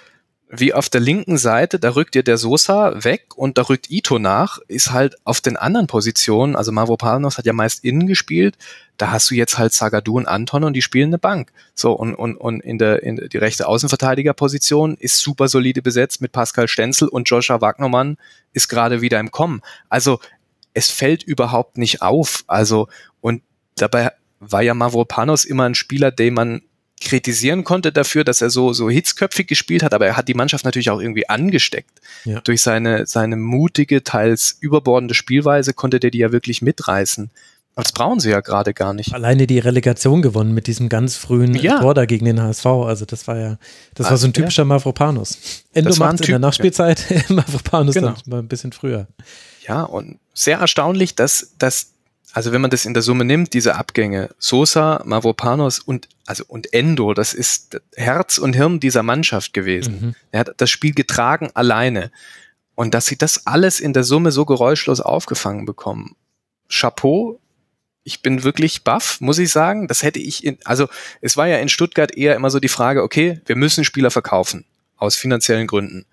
wie auf der linken Seite, da rückt dir der Sosa weg und da rückt Ito nach, ist halt auf den anderen Positionen, also Mavropanos hat ja meist innen gespielt, da hast du jetzt halt Sagadu und Anton und die spielen eine Bank. So, und, und, und in der, in die rechte Außenverteidigerposition ist super solide besetzt mit Pascal Stenzel und Joshua Wagnermann ist gerade wieder im Kommen. Also, es fällt überhaupt nicht auf. Also, und dabei war ja Mavropanos immer ein Spieler, den man kritisieren konnte dafür, dass er so, so hitzköpfig gespielt hat, aber er hat die Mannschaft natürlich auch irgendwie angesteckt. Ja. Durch seine, seine mutige, teils überbordende Spielweise konnte der die ja wirklich mitreißen. Das brauchen sie ja gerade gar nicht. Alleine die Relegation gewonnen mit diesem ganz frühen ja. Tor da gegen den HSV. Also das war ja, das war so ein typischer ja. Mavropanos. Endo macht in der Nachspielzeit, ja. Mavropanos genau. dann mal ein bisschen früher. Ja, und sehr erstaunlich, dass, dass also wenn man das in der Summe nimmt, diese Abgänge, Sosa, Mavropanos und, also, und Endo, das ist Herz und Hirn dieser Mannschaft gewesen. Mhm. Er hat das Spiel getragen alleine. Und dass sie das alles in der Summe so geräuschlos aufgefangen bekommen. Chapeau. Ich bin wirklich baff, muss ich sagen. Das hätte ich in, also es war ja in Stuttgart eher immer so die Frage, okay, wir müssen Spieler verkaufen. Aus finanziellen Gründen.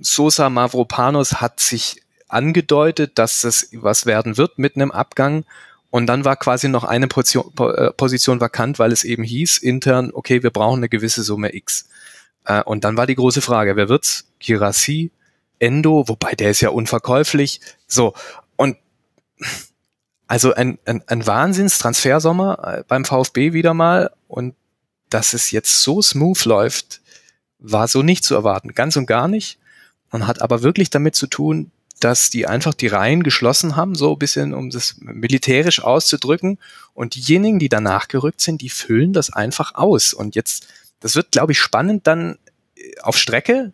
Sosa Mavropanos hat sich angedeutet, dass es was werden wird mit einem Abgang. Und dann war quasi noch eine Position, äh, Position vakant, weil es eben hieß intern, okay, wir brauchen eine gewisse Summe X. Äh, und dann war die große Frage, wer wird's? Girassi, Endo, wobei der ist ja unverkäuflich. So, und also ein, ein, ein Wahnsinns-Transfersommer äh, beim VfB wieder mal. Und dass es jetzt so smooth läuft, war so nicht zu erwarten. Ganz und gar nicht. Und hat aber wirklich damit zu tun, dass die einfach die Reihen geschlossen haben, so ein bisschen, um das militärisch auszudrücken. Und diejenigen, die danach gerückt sind, die füllen das einfach aus. Und jetzt, das wird, glaube ich, spannend dann äh, auf Strecke.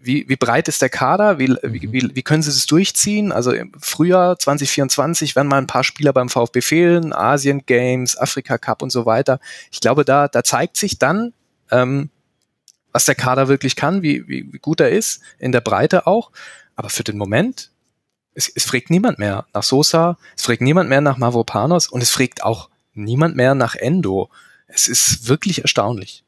Wie, wie breit ist der Kader? Wie, wie, wie, wie können sie das durchziehen? Also im Frühjahr 2024 werden mal ein paar Spieler beim VfB fehlen, Asien Games, Afrika Cup und so weiter. Ich glaube, da, da zeigt sich dann, ähm, was der Kader wirklich kann, wie, wie, wie gut er ist, in der Breite auch. Aber für den Moment, es, es fragt niemand mehr nach Sosa, es fragt niemand mehr nach Mavropanos und es fragt auch niemand mehr nach Endo. Es ist wirklich erstaunlich.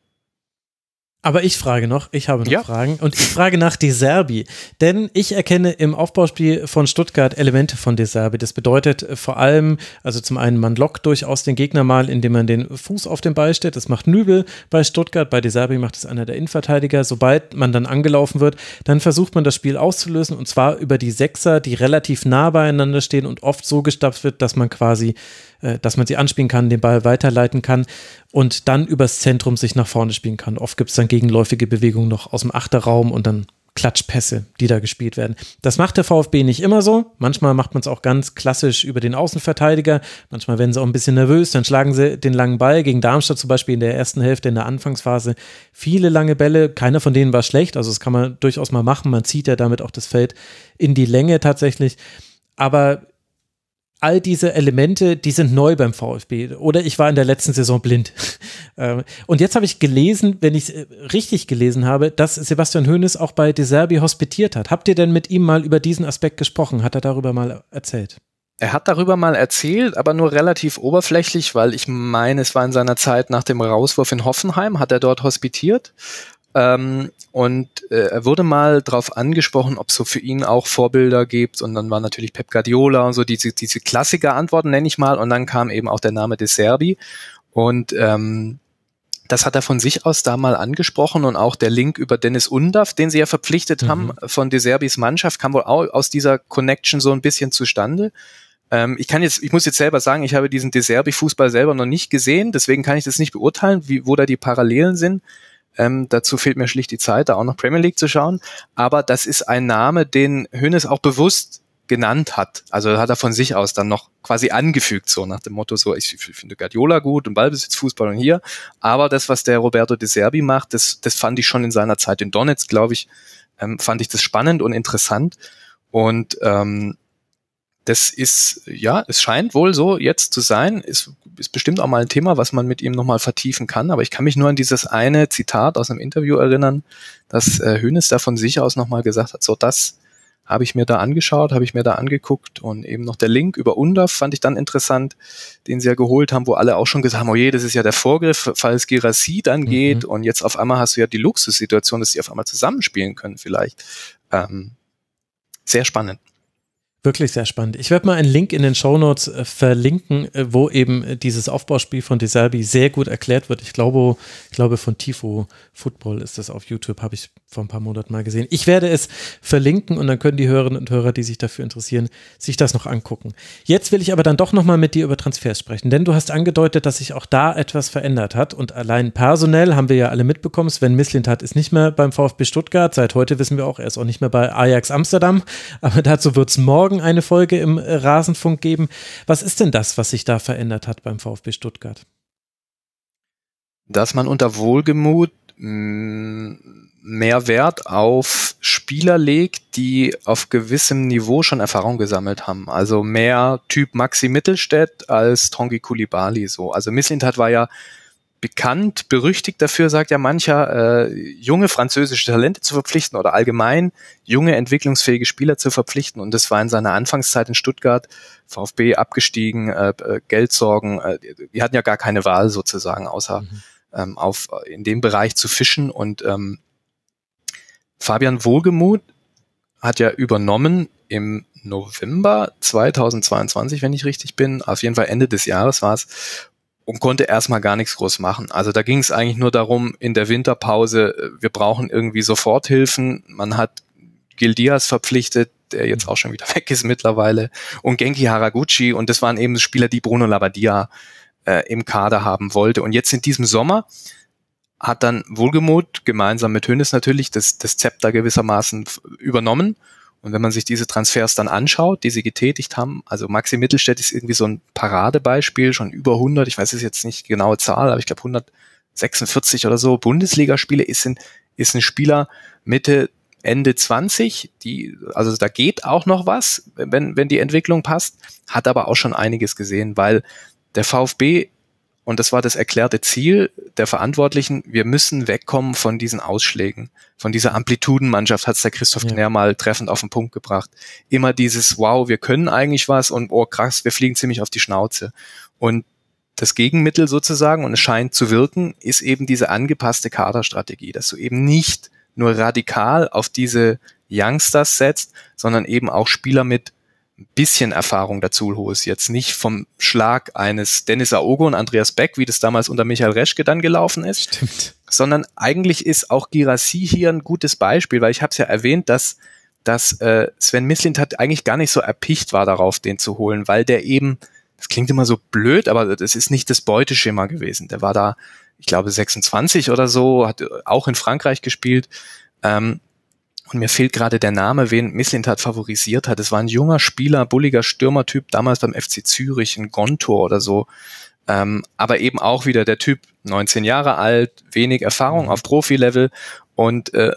Aber ich frage noch, ich habe noch ja. Fragen und ich frage nach De Serbi, denn ich erkenne im Aufbauspiel von Stuttgart Elemente von De Serbi. Das bedeutet vor allem, also zum einen, man lockt durchaus den Gegner mal, indem man den Fuß auf den Ball stellt. Das macht Nübel bei Stuttgart, bei De Serbi macht es einer der Innenverteidiger. Sobald man dann angelaufen wird, dann versucht man das Spiel auszulösen und zwar über die Sechser, die relativ nah beieinander stehen und oft so gestapft wird, dass man quasi äh, dass man sie anspielen kann, den Ball weiterleiten kann und dann übers Zentrum sich nach vorne spielen kann. Oft gibt es dann gegenläufige Bewegungen noch aus dem Achterraum und dann Klatschpässe, die da gespielt werden. Das macht der VfB nicht immer so. Manchmal macht man es auch ganz klassisch über den Außenverteidiger. Manchmal werden sie auch ein bisschen nervös, dann schlagen sie den langen Ball. Gegen Darmstadt zum Beispiel in der ersten Hälfte, in der Anfangsphase, viele lange Bälle. Keiner von denen war schlecht, also das kann man durchaus mal machen. Man zieht ja damit auch das Feld in die Länge tatsächlich. Aber all diese Elemente, die sind neu beim VfB. Oder ich war in der letzten Saison blind. Ähm, und jetzt habe ich gelesen, wenn ich es äh, richtig gelesen habe, dass Sebastian Hoeneß auch bei De Serbi hospitiert hat. Habt ihr denn mit ihm mal über diesen Aspekt gesprochen? Hat er darüber mal erzählt? Er hat darüber mal erzählt, aber nur relativ oberflächlich, weil ich meine, es war in seiner Zeit nach dem Rauswurf in Hoffenheim, hat er dort hospitiert. Ähm, und äh, er wurde mal darauf angesprochen, ob es so für ihn auch Vorbilder gibt. Und dann war natürlich Pep Guardiola und so diese, diese Klassiker-Antworten, nenne ich mal. Und dann kam eben auch der Name De Serbi. Und ähm, das hat er von sich aus da mal angesprochen und auch der Link über Dennis Undaff, den sie ja verpflichtet mhm. haben von De Serbis Mannschaft, kam wohl auch aus dieser Connection so ein bisschen zustande. Ähm, ich kann jetzt, ich muss jetzt selber sagen, ich habe diesen De Serbi Fußball selber noch nicht gesehen, deswegen kann ich das nicht beurteilen, wie, wo da die Parallelen sind. Ähm, dazu fehlt mir schlicht die Zeit, da auch noch Premier League zu schauen. Aber das ist ein Name, den Hönes auch bewusst genannt hat. Also hat er von sich aus dann noch quasi angefügt, so nach dem Motto, so ich finde Guardiola gut und Ballbesitz, Fußball und hier. Aber das, was der Roberto De Serbi macht, das, das fand ich schon in seiner Zeit in Donetsk, glaube ich, ähm, fand ich das spannend und interessant. Und ähm, das ist, ja, es scheint wohl so jetzt zu sein. Ist, ist bestimmt auch mal ein Thema, was man mit ihm nochmal vertiefen kann. Aber ich kann mich nur an dieses eine Zitat aus einem Interview erinnern, dass äh, Hönes da von sich aus nochmal gesagt hat, so das habe ich mir da angeschaut, habe ich mir da angeguckt und eben noch der Link über UNDAF fand ich dann interessant, den sie ja geholt haben, wo alle auch schon gesagt haben, oh je, das ist ja der Vorgriff, falls Girassi dann geht mhm. und jetzt auf einmal hast du ja die Luxussituation, dass sie auf einmal zusammenspielen können vielleicht. Ähm, sehr spannend. Wirklich sehr spannend. Ich werde mal einen Link in den Show Notes äh, verlinken, äh, wo eben äh, dieses Aufbauspiel von Desalbi sehr gut erklärt wird. Ich glaube, ich glaube von Tifo Football ist das auf YouTube, habe ich vor ein paar Monaten mal gesehen. Ich werde es verlinken und dann können die Hörerinnen und Hörer, die sich dafür interessieren, sich das noch angucken. Jetzt will ich aber dann doch nochmal mit dir über Transfers sprechen, denn du hast angedeutet, dass sich auch da etwas verändert hat und allein personell haben wir ja alle mitbekommen, Sven Mislintat ist nicht mehr beim VfB Stuttgart. Seit heute wissen wir auch, er ist auch nicht mehr bei Ajax Amsterdam, aber dazu wird es morgen eine Folge im Rasenfunk geben. Was ist denn das, was sich da verändert hat beim VfB Stuttgart? Dass man unter Wohlgemut mm, mehr Wert auf Spieler legt, die auf gewissem Niveau schon Erfahrung gesammelt haben. Also mehr Typ Maxi Mittelstädt als Tongi Kulibali so. Also Misslintat war ja bekannt, berüchtigt dafür, sagt ja mancher, äh, junge französische Talente zu verpflichten oder allgemein junge, entwicklungsfähige Spieler zu verpflichten. Und das war in seiner Anfangszeit in Stuttgart, VfB abgestiegen, äh, äh, Geldsorgen, äh, die hatten ja gar keine Wahl sozusagen, außer mhm. ähm, auf in dem Bereich zu fischen. Und ähm, Fabian Wohlgemuth hat ja übernommen im November 2022, wenn ich richtig bin, auf jeden Fall Ende des Jahres war es, und konnte erstmal gar nichts groß machen. Also da ging es eigentlich nur darum, in der Winterpause, äh, wir brauchen irgendwie Soforthilfen. Man hat Gildias verpflichtet, der jetzt auch schon wieder weg ist mittlerweile, und Genki Haraguchi und das waren eben Spieler, die Bruno Labbadia äh, im Kader haben wollte. Und jetzt in diesem Sommer hat dann Wohlgemut gemeinsam mit Hönes natürlich das, das Zepter gewissermaßen übernommen. Und wenn man sich diese Transfers dann anschaut, die sie getätigt haben, also Maxi Mittelstädt ist irgendwie so ein Paradebeispiel, schon über 100, ich weiß es jetzt nicht genaue Zahl, aber ich glaube 146 oder so Bundesligaspiele ist ein, ist ein Spieler Mitte, Ende 20, die, also da geht auch noch was, wenn, wenn die Entwicklung passt, hat aber auch schon einiges gesehen, weil der VfB und das war das erklärte Ziel der Verantwortlichen. Wir müssen wegkommen von diesen Ausschlägen, von dieser Amplitudenmannschaft, hat es der Christoph ja. Knär mal treffend auf den Punkt gebracht. Immer dieses, wow, wir können eigentlich was und oh krass, wir fliegen ziemlich auf die Schnauze. Und das Gegenmittel sozusagen, und es scheint zu wirken, ist eben diese angepasste Kaderstrategie, dass du eben nicht nur radikal auf diese Youngsters setzt, sondern eben auch Spieler mit ein bisschen Erfahrung dazu holst. Jetzt nicht vom Schlag eines Dennis Aogo und Andreas Beck, wie das damals unter Michael Reschke dann gelaufen ist, Stimmt. sondern eigentlich ist auch Girassi hier ein gutes Beispiel, weil ich habe es ja erwähnt, dass dass äh, Sven Mislint hat eigentlich gar nicht so erpicht war darauf, den zu holen, weil der eben, das klingt immer so blöd, aber das ist nicht das Beuteschema gewesen. Der war da, ich glaube, 26 oder so, hat auch in Frankreich gespielt. Ähm, und mir fehlt gerade der Name, wen Misslintat favorisiert hat. Es war ein junger Spieler, bulliger Stürmertyp, damals beim FC Zürich, ein Gontor oder so. Ähm, aber eben auch wieder der Typ, 19 Jahre alt, wenig Erfahrung mhm. auf Profilevel und äh,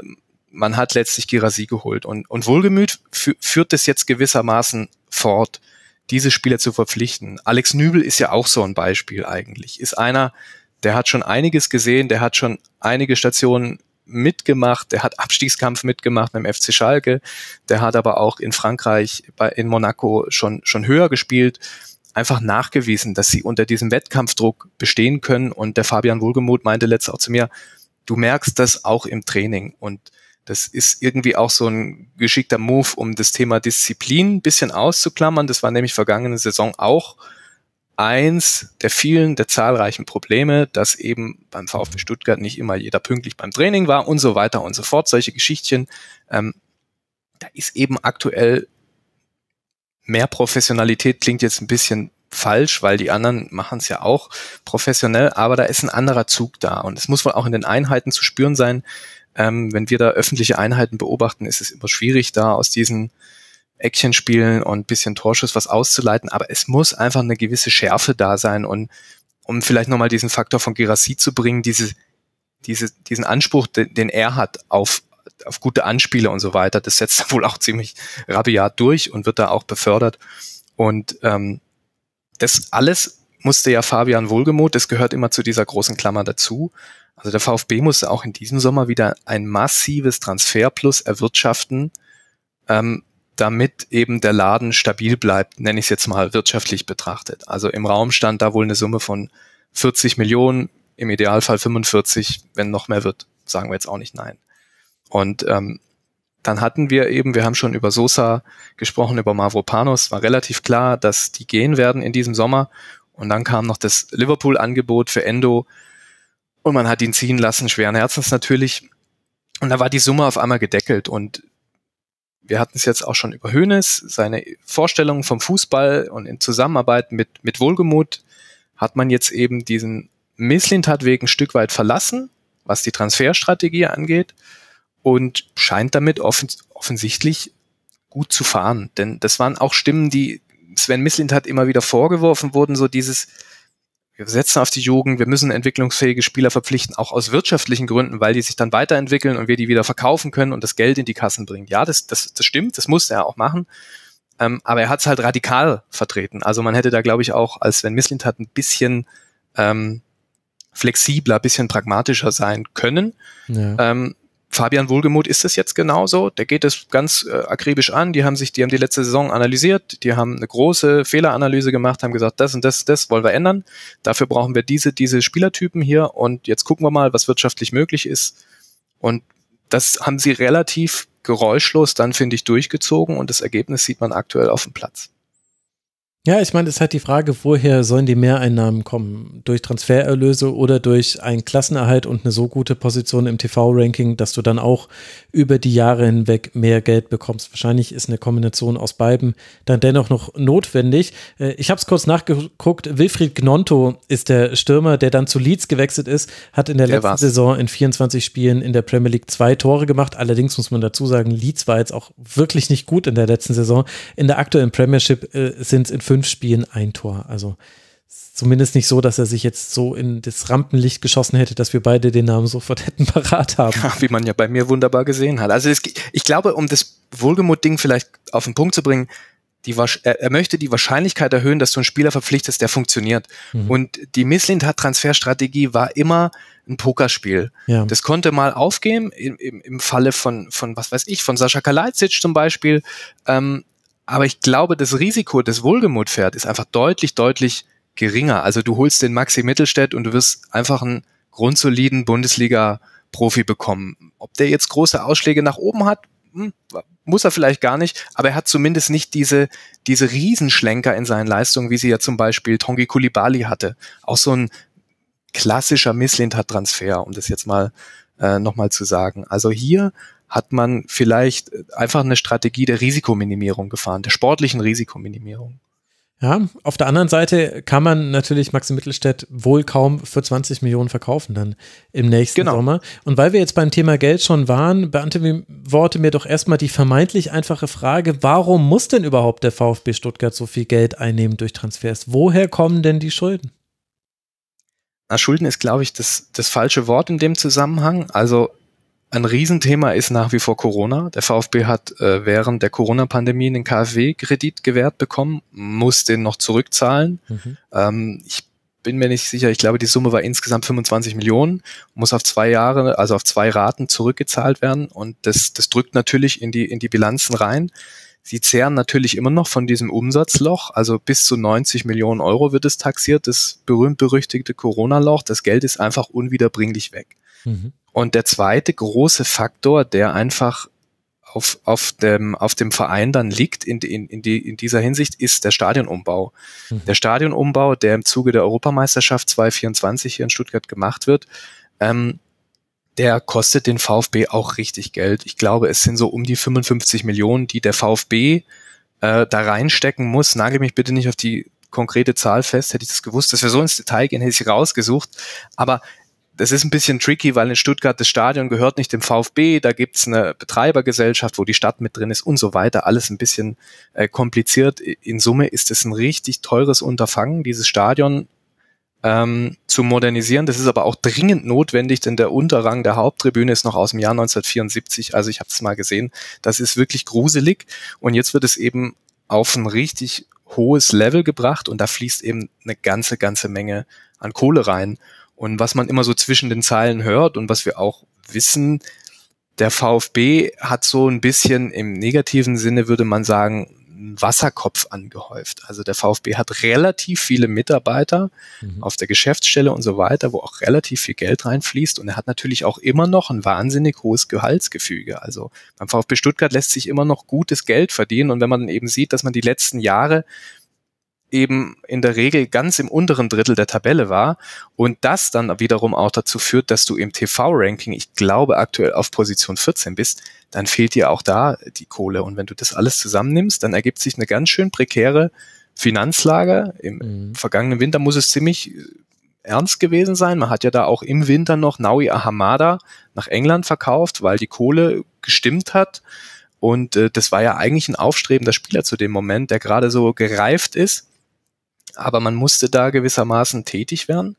man hat letztlich Girasi geholt. Und, und Wohlgemüt führt es jetzt gewissermaßen fort, diese Spieler zu verpflichten. Alex Nübel ist ja auch so ein Beispiel eigentlich. Ist einer, der hat schon einiges gesehen, der hat schon einige Stationen mitgemacht, der hat Abstiegskampf mitgemacht beim FC Schalke, der hat aber auch in Frankreich bei, in Monaco schon, schon höher gespielt, einfach nachgewiesen, dass sie unter diesem Wettkampfdruck bestehen können. Und der Fabian Wohlgemuth meinte letztes auch zu mir, du merkst das auch im Training. Und das ist irgendwie auch so ein geschickter Move, um das Thema Disziplin ein bisschen auszuklammern. Das war nämlich vergangene Saison auch eins der vielen, der zahlreichen Probleme, dass eben beim VfB Stuttgart nicht immer jeder pünktlich beim Training war und so weiter und so fort. Solche Geschichtchen. Ähm, da ist eben aktuell mehr Professionalität, klingt jetzt ein bisschen falsch, weil die anderen machen es ja auch professionell, aber da ist ein anderer Zug da. Und es muss wohl auch in den Einheiten zu spüren sein. Ähm, wenn wir da öffentliche Einheiten beobachten, ist es immer schwierig, da aus diesen Eckchen spielen und bisschen Torschuss was auszuleiten, aber es muss einfach eine gewisse Schärfe da sein und um vielleicht nochmal diesen Faktor von Gerassi zu bringen, diese, diese, diesen Anspruch, den, den er hat auf, auf gute Anspiele und so weiter, das setzt er wohl auch ziemlich rabiat durch und wird da auch befördert. Und ähm, das alles musste ja Fabian Wohlgemuth, das gehört immer zu dieser großen Klammer dazu. Also der VfB musste auch in diesem Sommer wieder ein massives Transferplus erwirtschaften, ähm, damit eben der Laden stabil bleibt, nenne ich es jetzt mal wirtschaftlich betrachtet. Also im Raum stand da wohl eine Summe von 40 Millionen, im Idealfall 45, wenn noch mehr wird, sagen wir jetzt auch nicht nein. Und ähm, dann hatten wir eben, wir haben schon über Sosa gesprochen, über Mavropanos, war relativ klar, dass die gehen werden in diesem Sommer. Und dann kam noch das Liverpool-Angebot für Endo und man hat ihn ziehen lassen, schweren Herzens natürlich. Und da war die Summe auf einmal gedeckelt und wir hatten es jetzt auch schon über Hoeneß, seine Vorstellungen vom Fußball und in Zusammenarbeit mit, mit Wohlgemut hat man jetzt eben diesen Misslintat-Weg ein Stück weit verlassen, was die Transferstrategie angeht und scheint damit offens offensichtlich gut zu fahren. Denn das waren auch Stimmen, die Sven Misslintat immer wieder vorgeworfen wurden, so dieses, wir setzen auf die Jugend, wir müssen entwicklungsfähige Spieler verpflichten, auch aus wirtschaftlichen Gründen, weil die sich dann weiterentwickeln und wir die wieder verkaufen können und das Geld in die Kassen bringen. Ja, das, das, das stimmt, das musste er auch machen. Ähm, aber er hat es halt radikal vertreten. Also man hätte da, glaube ich, auch als Sven Mislint hat ein bisschen ähm, flexibler, bisschen pragmatischer sein können. Ja. Ähm, Fabian Wohlgemuth ist es jetzt genauso. Der geht es ganz äh, akribisch an. Die haben sich, die haben die letzte Saison analysiert. Die haben eine große Fehleranalyse gemacht, haben gesagt, das und das, das wollen wir ändern. Dafür brauchen wir diese, diese Spielertypen hier. Und jetzt gucken wir mal, was wirtschaftlich möglich ist. Und das haben sie relativ geräuschlos dann, finde ich, durchgezogen. Und das Ergebnis sieht man aktuell auf dem Platz. Ja, ich meine, es ist halt die Frage, woher sollen die Mehreinnahmen kommen? Durch Transfererlöse oder durch einen Klassenerhalt und eine so gute Position im TV-Ranking, dass du dann auch über die Jahre hinweg mehr Geld bekommst. Wahrscheinlich ist eine Kombination aus beiden dann dennoch noch notwendig. Äh, ich habe es kurz nachgeguckt. Wilfried Gnonto ist der Stürmer, der dann zu Leeds gewechselt ist, hat in der, der letzten war's. Saison in 24 Spielen in der Premier League zwei Tore gemacht. Allerdings muss man dazu sagen, Leeds war jetzt auch wirklich nicht gut in der letzten Saison. In der aktuellen Premiership äh, sind es in fünf Spielen ein Tor. Also zumindest nicht so, dass er sich jetzt so in das Rampenlicht geschossen hätte, dass wir beide den Namen sofort hätten parat haben. Ja, wie man ja bei mir wunderbar gesehen hat. Also es, ich glaube, um das Wohlgemut-Ding vielleicht auf den Punkt zu bringen, die, er, er möchte die Wahrscheinlichkeit erhöhen, dass du einen Spieler verpflichtest, der funktioniert. Mhm. Und die Misslind Transferstrategie war immer ein Pokerspiel. Ja. Das konnte mal aufgehen im, im, im Falle von, von, was weiß ich, von Sascha Kalajdzic zum Beispiel. Ähm, aber ich glaube, das Risiko, das Wohlgemut fährt, ist einfach deutlich, deutlich geringer. Also du holst den Maxi Mittelstädt und du wirst einfach einen grundsoliden Bundesliga-Profi bekommen. Ob der jetzt große Ausschläge nach oben hat, hm, muss er vielleicht gar nicht, aber er hat zumindest nicht diese, diese Riesenschlenker in seinen Leistungen, wie sie ja zum Beispiel Tongi Kulibali hatte. Auch so ein klassischer Misslintat-Transfer, um das jetzt mal äh, nochmal zu sagen. Also hier hat man vielleicht einfach eine Strategie der Risikominimierung gefahren, der sportlichen Risikominimierung. Ja, auf der anderen Seite kann man natürlich Maxi Mittelstädt wohl kaum für 20 Millionen verkaufen dann im nächsten genau. Sommer. Und weil wir jetzt beim Thema Geld schon waren, beantworte mir doch erstmal die vermeintlich einfache Frage, warum muss denn überhaupt der VfB Stuttgart so viel Geld einnehmen durch Transfers? Woher kommen denn die Schulden? Na, Schulden ist, glaube ich, das, das falsche Wort in dem Zusammenhang. Also ein Riesenthema ist nach wie vor Corona. Der VfB hat äh, während der Corona-Pandemie einen KfW-Kredit gewährt bekommen, muss den noch zurückzahlen. Mhm. Ähm, ich bin mir nicht sicher, ich glaube, die Summe war insgesamt 25 Millionen, muss auf zwei Jahre, also auf zwei Raten zurückgezahlt werden und das, das drückt natürlich in die, in die Bilanzen rein. Sie zehren natürlich immer noch von diesem Umsatzloch, also bis zu 90 Millionen Euro wird es taxiert, das berühmt-berüchtigte Corona-Loch. Das Geld ist einfach unwiederbringlich weg. Mhm. Und der zweite große Faktor, der einfach auf, auf, dem, auf dem Verein dann liegt in, in, in, die, in dieser Hinsicht, ist der Stadionumbau. Mhm. Der Stadionumbau, der im Zuge der Europameisterschaft 2024 hier in Stuttgart gemacht wird, ähm, der kostet den VfB auch richtig Geld. Ich glaube, es sind so um die 55 Millionen, die der VfB äh, da reinstecken muss. Nagel mich bitte nicht auf die konkrete Zahl fest. Hätte ich das gewusst, dass wir so ins Detail gehen, hätte ich rausgesucht. Aber das ist ein bisschen tricky, weil in Stuttgart das Stadion gehört nicht dem VfB, da gibt's eine Betreibergesellschaft, wo die Stadt mit drin ist und so weiter. Alles ein bisschen äh, kompliziert. In Summe ist es ein richtig teures Unterfangen, dieses Stadion ähm, zu modernisieren. Das ist aber auch dringend notwendig, denn der Unterrang der Haupttribüne ist noch aus dem Jahr 1974. Also ich habe es mal gesehen. Das ist wirklich gruselig. Und jetzt wird es eben auf ein richtig hohes Level gebracht und da fließt eben eine ganze, ganze Menge an Kohle rein. Und was man immer so zwischen den Zeilen hört und was wir auch wissen, der VfB hat so ein bisschen im negativen Sinne, würde man sagen, einen Wasserkopf angehäuft. Also der VfB hat relativ viele Mitarbeiter mhm. auf der Geschäftsstelle und so weiter, wo auch relativ viel Geld reinfließt. Und er hat natürlich auch immer noch ein wahnsinnig hohes Gehaltsgefüge. Also beim VfB Stuttgart lässt sich immer noch gutes Geld verdienen. Und wenn man dann eben sieht, dass man die letzten Jahre eben in der Regel ganz im unteren Drittel der Tabelle war und das dann wiederum auch dazu führt, dass du im TV-Ranking, ich glaube aktuell auf Position 14 bist, dann fehlt dir auch da die Kohle. Und wenn du das alles zusammennimmst, dann ergibt sich eine ganz schön prekäre Finanzlage. Im mhm. vergangenen Winter muss es ziemlich äh, ernst gewesen sein. Man hat ja da auch im Winter noch Naui Ahamada nach England verkauft, weil die Kohle gestimmt hat. Und äh, das war ja eigentlich ein aufstrebender Spieler zu dem Moment, der gerade so gereift ist aber man musste da gewissermaßen tätig werden.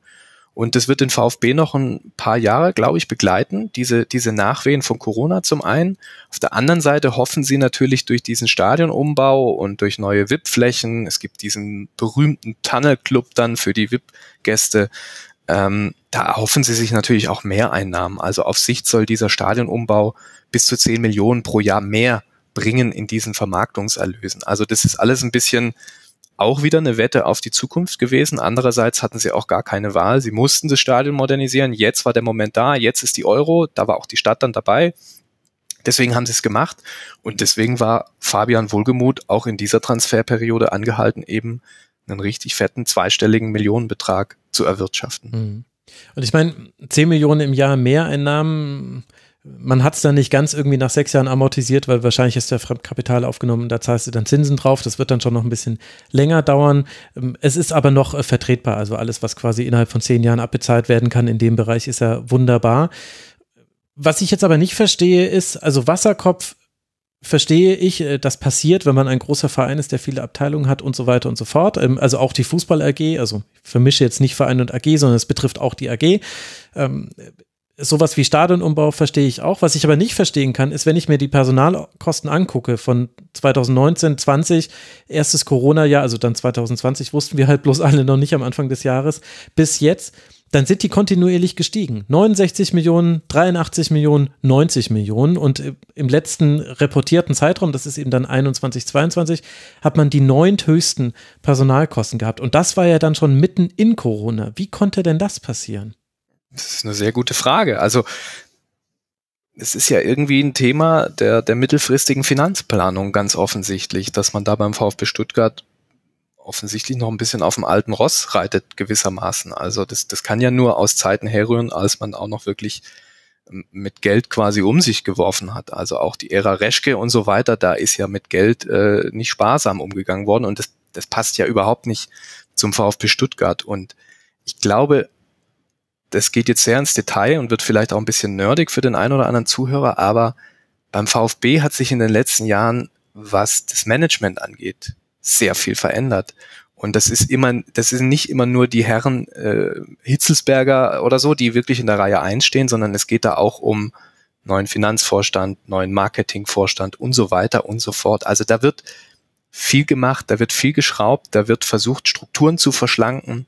Und das wird den VfB noch ein paar Jahre, glaube ich, begleiten, diese, diese Nachwehen von Corona zum einen. Auf der anderen Seite hoffen sie natürlich durch diesen Stadionumbau und durch neue VIP-Flächen, es gibt diesen berühmten Tunnelclub dann für die VIP-Gäste, ähm, da hoffen sie sich natürlich auch mehr Einnahmen. Also auf Sicht soll dieser Stadionumbau bis zu 10 Millionen pro Jahr mehr bringen in diesen Vermarktungserlösen. Also das ist alles ein bisschen auch wieder eine Wette auf die Zukunft gewesen. Andererseits hatten sie auch gar keine Wahl. Sie mussten das Stadion modernisieren. Jetzt war der Moment da. Jetzt ist die Euro. Da war auch die Stadt dann dabei. Deswegen haben sie es gemacht. Und deswegen war Fabian Wohlgemuth auch in dieser Transferperiode angehalten, eben einen richtig fetten zweistelligen Millionenbetrag zu erwirtschaften. Mhm. Und ich meine, 10 Millionen im Jahr Mehreinnahmen man hat es dann nicht ganz irgendwie nach sechs Jahren amortisiert, weil wahrscheinlich ist der Fremdkapital aufgenommen, da zahlst du dann Zinsen drauf. Das wird dann schon noch ein bisschen länger dauern. Ähm, es ist aber noch äh, vertretbar. Also alles, was quasi innerhalb von zehn Jahren abbezahlt werden kann in dem Bereich, ist ja wunderbar. Was ich jetzt aber nicht verstehe, ist, also Wasserkopf verstehe ich, äh, das passiert, wenn man ein großer Verein ist, der viele Abteilungen hat und so weiter und so fort. Ähm, also auch die Fußball AG, also ich vermische jetzt nicht Verein und AG, sondern es betrifft auch die AG ähm, sowas wie Stadionumbau verstehe ich auch. Was ich aber nicht verstehen kann, ist, wenn ich mir die Personalkosten angucke von 2019, 20, erstes Corona-Jahr, also dann 2020 wussten wir halt bloß alle noch nicht am Anfang des Jahres, bis jetzt, dann sind die kontinuierlich gestiegen. 69 Millionen, 83 Millionen, 90 Millionen und im letzten reportierten Zeitraum, das ist eben dann 21, 22, hat man die neunthöchsten Personalkosten gehabt. Und das war ja dann schon mitten in Corona. Wie konnte denn das passieren? Das ist eine sehr gute Frage. Also es ist ja irgendwie ein Thema der, der mittelfristigen Finanzplanung ganz offensichtlich, dass man da beim VfB Stuttgart offensichtlich noch ein bisschen auf dem alten Ross reitet gewissermaßen. Also das, das kann ja nur aus Zeiten herrühren, als man auch noch wirklich ähm, mit Geld quasi um sich geworfen hat. Also auch die Ära Reschke und so weiter, da ist ja mit Geld äh, nicht sparsam umgegangen worden und das, das passt ja überhaupt nicht zum VfB Stuttgart. Und ich glaube, das geht jetzt sehr ins Detail und wird vielleicht auch ein bisschen nerdig für den einen oder anderen Zuhörer, aber beim VfB hat sich in den letzten Jahren, was das Management angeht, sehr viel verändert. Und das ist immer, das sind nicht immer nur die Herren äh, Hitzelsberger oder so, die wirklich in der Reihe einstehen, sondern es geht da auch um neuen Finanzvorstand, neuen Marketingvorstand und so weiter und so fort. Also da wird viel gemacht, da wird viel geschraubt, da wird versucht, Strukturen zu verschlanken.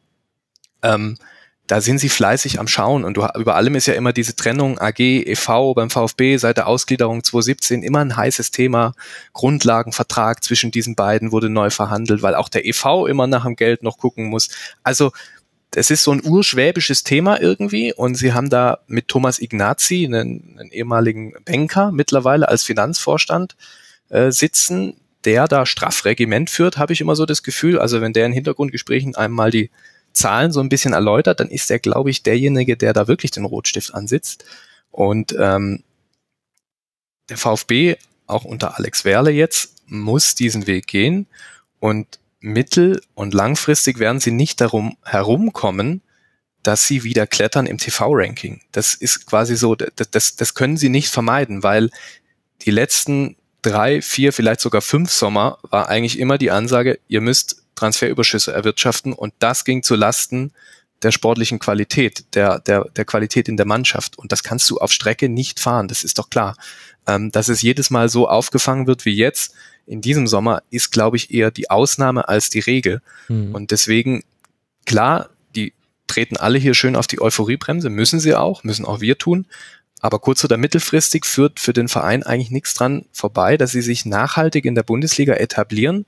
Ähm, da sind sie fleißig am Schauen und du, über allem ist ja immer diese Trennung AG, EV beim VfB seit der Ausgliederung 2017 immer ein heißes Thema. Grundlagenvertrag zwischen diesen beiden wurde neu verhandelt, weil auch der EV immer nach dem Geld noch gucken muss. Also es ist so ein urschwäbisches Thema irgendwie und sie haben da mit Thomas Ignazi, einen, einen ehemaligen Banker, mittlerweile als Finanzvorstand äh, sitzen, der da Strafregiment führt, habe ich immer so das Gefühl. Also wenn der in Hintergrundgesprächen einmal die Zahlen so ein bisschen erläutert, dann ist er, glaube ich, derjenige, der da wirklich den Rotstift ansitzt. Und ähm, der VfB, auch unter Alex Werle jetzt, muss diesen Weg gehen und mittel- und langfristig werden sie nicht darum herumkommen, dass sie wieder klettern im TV-Ranking. Das ist quasi so, das, das, das können sie nicht vermeiden, weil die letzten drei, vier, vielleicht sogar fünf Sommer war eigentlich immer die Ansage, ihr müsst Transferüberschüsse erwirtschaften und das ging zu Lasten der sportlichen Qualität, der, der, der Qualität in der Mannschaft. Und das kannst du auf Strecke nicht fahren, das ist doch klar. Ähm, dass es jedes Mal so aufgefangen wird wie jetzt in diesem Sommer, ist, glaube ich, eher die Ausnahme als die Regel. Mhm. Und deswegen, klar, die treten alle hier schön auf die Euphoriebremse, müssen sie auch, müssen auch wir tun. Aber kurz- oder mittelfristig führt für den Verein eigentlich nichts dran vorbei, dass sie sich nachhaltig in der Bundesliga etablieren,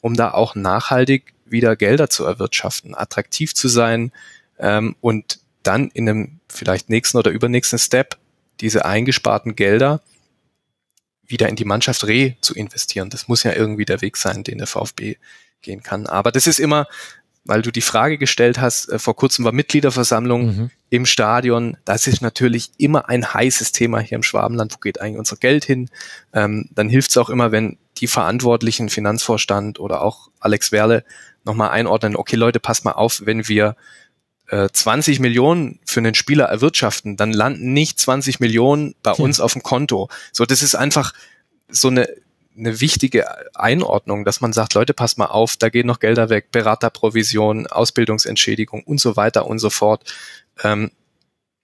um da auch nachhaltig wieder Gelder zu erwirtschaften, attraktiv zu sein ähm, und dann in einem vielleicht nächsten oder übernächsten Step diese eingesparten Gelder wieder in die Mannschaft re zu investieren. Das muss ja irgendwie der Weg sein, den der VfB gehen kann. Aber das ist immer, weil du die Frage gestellt hast, äh, vor kurzem war Mitgliederversammlung mhm. im Stadion. Das ist natürlich immer ein heißes Thema hier im Schwabenland. Wo geht eigentlich unser Geld hin? Ähm, dann hilft es auch immer, wenn die Verantwortlichen, Finanzvorstand oder auch Alex Werle nochmal einordnen, okay Leute, passt mal auf, wenn wir 20 äh, Millionen für einen Spieler erwirtschaften, dann landen nicht 20 Millionen bei ja. uns auf dem Konto. So, das ist einfach so eine, eine wichtige Einordnung, dass man sagt, Leute, passt mal auf, da gehen noch Gelder weg, Beraterprovision, Ausbildungsentschädigung und so weiter und so fort. Ähm,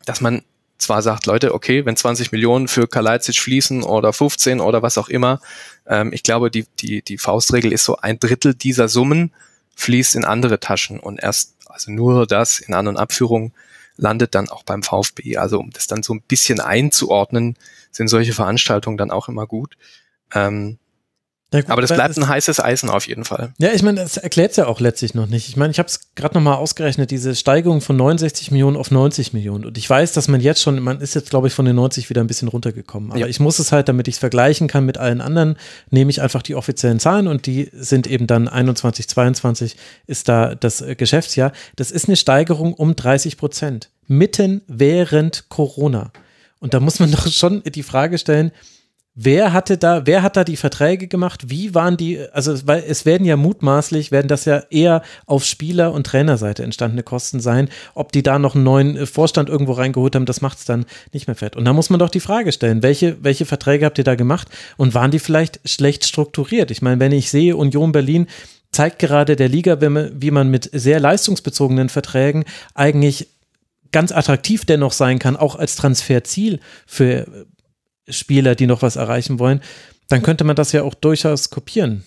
dass man zwar sagt, Leute, okay, wenn 20 Millionen für Kalajdzic fließen oder 15 oder was auch immer, ähm, ich glaube, die, die, die Faustregel ist so ein Drittel dieser Summen fließt in andere Taschen und erst, also nur das in An- und Abführung landet dann auch beim VfB. Also um das dann so ein bisschen einzuordnen, sind solche Veranstaltungen dann auch immer gut. Ähm, ja, gut, Aber das bleibt ein heißes Eisen auf jeden Fall. Ja, ich meine, das erklärt es ja auch letztlich noch nicht. Ich meine, ich habe es gerade nochmal ausgerechnet, diese Steigerung von 69 Millionen auf 90 Millionen. Und ich weiß, dass man jetzt schon, man ist jetzt, glaube ich, von den 90 wieder ein bisschen runtergekommen. Aber ja. ich muss es halt, damit ich es vergleichen kann mit allen anderen, nehme ich einfach die offiziellen Zahlen und die sind eben dann 21, 22 ist da das äh, Geschäftsjahr. Das ist eine Steigerung um 30 Prozent. Mitten während Corona. Und da muss man doch schon die Frage stellen, Wer hatte da, wer hat da die Verträge gemacht? Wie waren die, also weil es werden ja mutmaßlich, werden das ja eher auf Spieler- und Trainerseite entstandene Kosten sein. Ob die da noch einen neuen äh, Vorstand irgendwo reingeholt haben, das macht es dann nicht mehr fett. Und da muss man doch die Frage stellen, welche, welche Verträge habt ihr da gemacht und waren die vielleicht schlecht strukturiert? Ich meine, wenn ich sehe, Union Berlin zeigt gerade der Liga, wie man mit sehr leistungsbezogenen Verträgen eigentlich ganz attraktiv dennoch sein kann, auch als Transferziel für Spieler, die noch was erreichen wollen, dann könnte man das ja auch durchaus kopieren.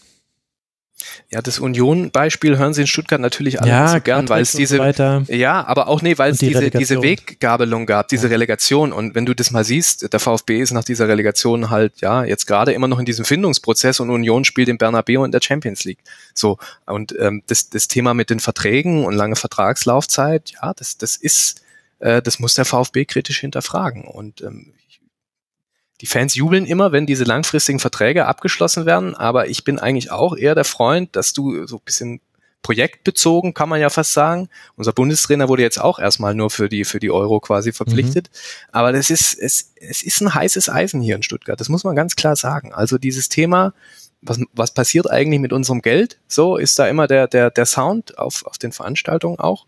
Ja, das Union-Beispiel hören Sie in Stuttgart natürlich alle ja, so gern, weil es diese, so ja, aber auch nee, weil es die diese, diese Weggabelung gab, diese ja. Relegation. Und wenn du das mal siehst, der VfB ist nach dieser Relegation halt, ja, jetzt gerade immer noch in diesem Findungsprozess und Union spielt im Bernabeu in der Champions League. So. Und ähm, das, das Thema mit den Verträgen und lange Vertragslaufzeit, ja, das, das ist, äh, das muss der VfB kritisch hinterfragen. Und ähm, die Fans jubeln immer, wenn diese langfristigen Verträge abgeschlossen werden, aber ich bin eigentlich auch eher der Freund, dass du so ein bisschen projektbezogen, kann man ja fast sagen. Unser Bundestrainer wurde jetzt auch erstmal nur für die, für die Euro quasi verpflichtet. Mhm. Aber das ist, es, es ist ein heißes Eisen hier in Stuttgart. Das muss man ganz klar sagen. Also dieses Thema, was, was passiert eigentlich mit unserem Geld? So ist da immer der, der, der Sound auf, auf den Veranstaltungen auch.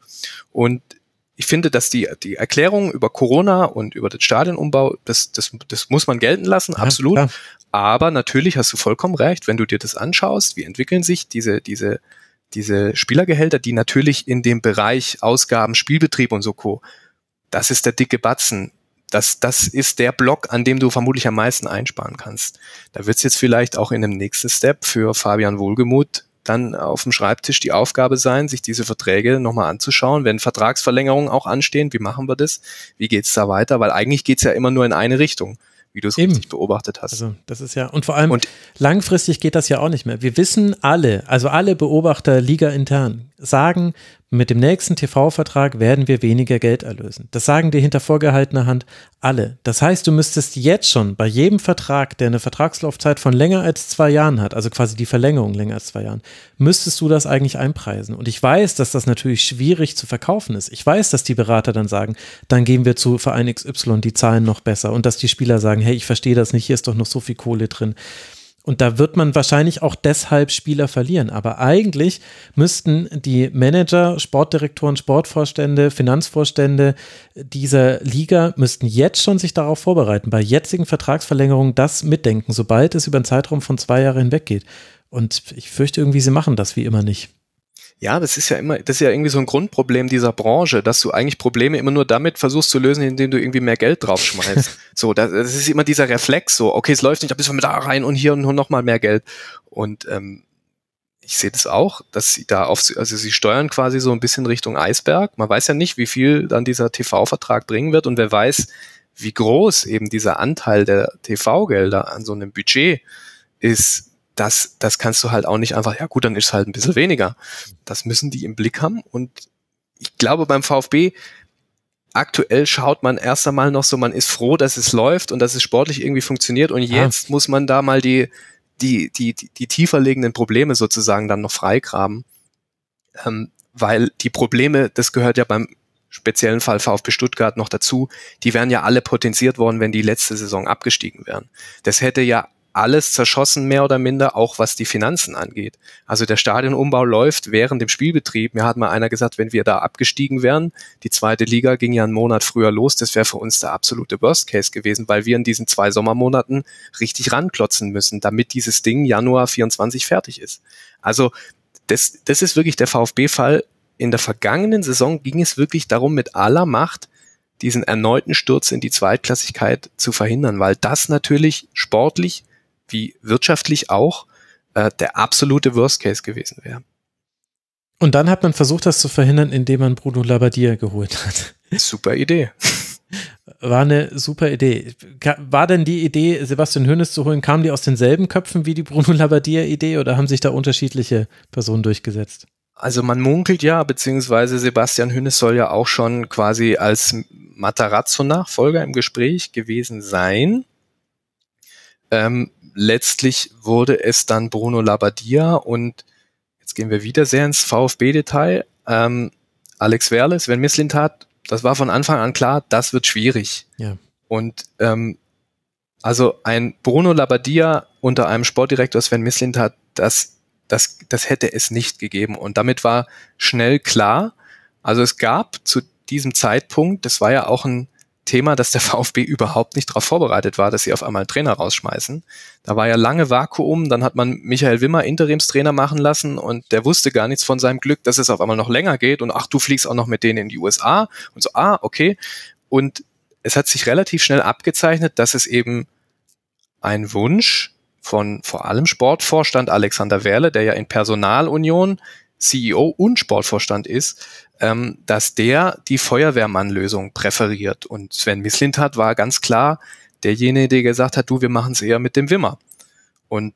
Und ich finde, dass die, die Erklärung über Corona und über den Stadionumbau, das, das, das muss man gelten lassen, ja, absolut. Klar. Aber natürlich hast du vollkommen recht, wenn du dir das anschaust, wie entwickeln sich diese, diese, diese Spielergehälter, die natürlich in dem Bereich Ausgaben, Spielbetrieb und so Co. Das ist der dicke Batzen. Das, das ist der Block, an dem du vermutlich am meisten einsparen kannst. Da wird es jetzt vielleicht auch in dem nächsten Step für Fabian Wohlgemuth dann auf dem Schreibtisch die Aufgabe sein, sich diese Verträge nochmal anzuschauen, wenn Vertragsverlängerungen auch anstehen, wie machen wir das, wie geht's da weiter, weil eigentlich geht's ja immer nur in eine Richtung wie du es richtig beobachtet hast. Also das ist ja, und vor allem und, langfristig geht das ja auch nicht mehr. Wir wissen alle, also alle Beobachter Liga intern, sagen, mit dem nächsten TV-Vertrag werden wir weniger Geld erlösen. Das sagen dir hinter vorgehaltener Hand alle. Das heißt, du müsstest jetzt schon bei jedem Vertrag, der eine Vertragslaufzeit von länger als zwei Jahren hat, also quasi die Verlängerung länger als zwei Jahren, müsstest du das eigentlich einpreisen. Und ich weiß, dass das natürlich schwierig zu verkaufen ist. Ich weiß, dass die Berater dann sagen, dann gehen wir zu Verein XY, die zahlen noch besser. Und dass die Spieler sagen, hey, ich verstehe das nicht, hier ist doch noch so viel Kohle drin. Und da wird man wahrscheinlich auch deshalb Spieler verlieren. Aber eigentlich müssten die Manager, Sportdirektoren, Sportvorstände, Finanzvorstände dieser Liga müssten jetzt schon sich darauf vorbereiten, bei jetzigen Vertragsverlängerungen das mitdenken, sobald es über einen Zeitraum von zwei Jahren hinweg geht. Und ich fürchte irgendwie, sie machen das wie immer nicht. Ja, das ist ja immer, das ist ja irgendwie so ein Grundproblem dieser Branche, dass du eigentlich Probleme immer nur damit versuchst zu lösen, indem du irgendwie mehr Geld draufschmeißt. so, das, das ist immer dieser Reflex, so, okay, es läuft nicht, da müssen wir da rein und hier und nur noch mal mehr Geld. Und ähm, ich sehe das auch, dass sie da auf, also sie steuern quasi so ein bisschen Richtung Eisberg. Man weiß ja nicht, wie viel dann dieser TV-Vertrag bringen wird und wer weiß, wie groß eben dieser Anteil der TV-Gelder an so einem Budget ist, das, das kannst du halt auch nicht einfach, ja gut, dann ist es halt ein bisschen weniger. Das müssen die im Blick haben und ich glaube beim VfB aktuell schaut man erst einmal noch so, man ist froh, dass es läuft und dass es sportlich irgendwie funktioniert und jetzt ah. muss man da mal die, die, die, die, die tiefer liegenden Probleme sozusagen dann noch freigraben. Ähm, weil die Probleme, das gehört ja beim speziellen Fall VfB Stuttgart noch dazu, die wären ja alle potenziert worden, wenn die letzte Saison abgestiegen wären. Das hätte ja alles zerschossen, mehr oder minder, auch was die Finanzen angeht. Also der Stadionumbau läuft während dem Spielbetrieb. Mir hat mal einer gesagt, wenn wir da abgestiegen wären, die zweite Liga ging ja einen Monat früher los, das wäre für uns der absolute Worst Case gewesen, weil wir in diesen zwei Sommermonaten richtig ranklotzen müssen, damit dieses Ding Januar 24 fertig ist. Also das, das ist wirklich der VfB-Fall. In der vergangenen Saison ging es wirklich darum, mit aller Macht diesen erneuten Sturz in die Zweitklassigkeit zu verhindern, weil das natürlich sportlich wie wirtschaftlich auch äh, der absolute Worst Case gewesen wäre. Und dann hat man versucht, das zu verhindern, indem man Bruno Labbadia geholt hat. Super Idee. War eine super Idee. War denn die Idee, Sebastian Hönes zu holen, kam die aus denselben Köpfen wie die Bruno Labbadia-Idee oder haben sich da unterschiedliche Personen durchgesetzt? Also man munkelt ja, beziehungsweise Sebastian Hönes soll ja auch schon quasi als Matarazzo-Nachfolger im Gespräch gewesen sein. Ähm, letztlich wurde es dann Bruno Labbadia und jetzt gehen wir wieder sehr ins VfB-Detail. Ähm, Alex Werle, Sven Mislintat, das war von Anfang an klar, das wird schwierig. Ja. Und ähm, also ein Bruno Labbadia unter einem Sportdirektor Sven Mislintat, das, das, das hätte es nicht gegeben. Und damit war schnell klar, also es gab zu diesem Zeitpunkt, das war ja auch ein Thema, dass der VfB überhaupt nicht darauf vorbereitet war, dass sie auf einmal einen Trainer rausschmeißen. Da war ja lange Vakuum, dann hat man Michael Wimmer Interimstrainer machen lassen und der wusste gar nichts von seinem Glück, dass es auf einmal noch länger geht und ach, du fliegst auch noch mit denen in die USA und so, ah, okay. Und es hat sich relativ schnell abgezeichnet, dass es eben ein Wunsch von vor allem Sportvorstand Alexander Werle, der ja in Personalunion CEO und Sportvorstand ist, ähm, dass der die Feuerwehrmannlösung präferiert. Und Sven Mislintat war ganz klar derjenige, der gesagt hat, du, wir machen es eher mit dem Wimmer. Und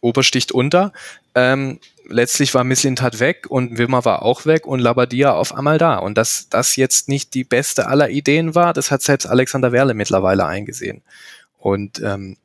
Obersticht unter. Ähm, letztlich war Mislintat weg und Wimmer war auch weg und Labadia auf einmal da. Und dass das jetzt nicht die beste aller Ideen war, das hat selbst Alexander Werle mittlerweile eingesehen. Und ähm,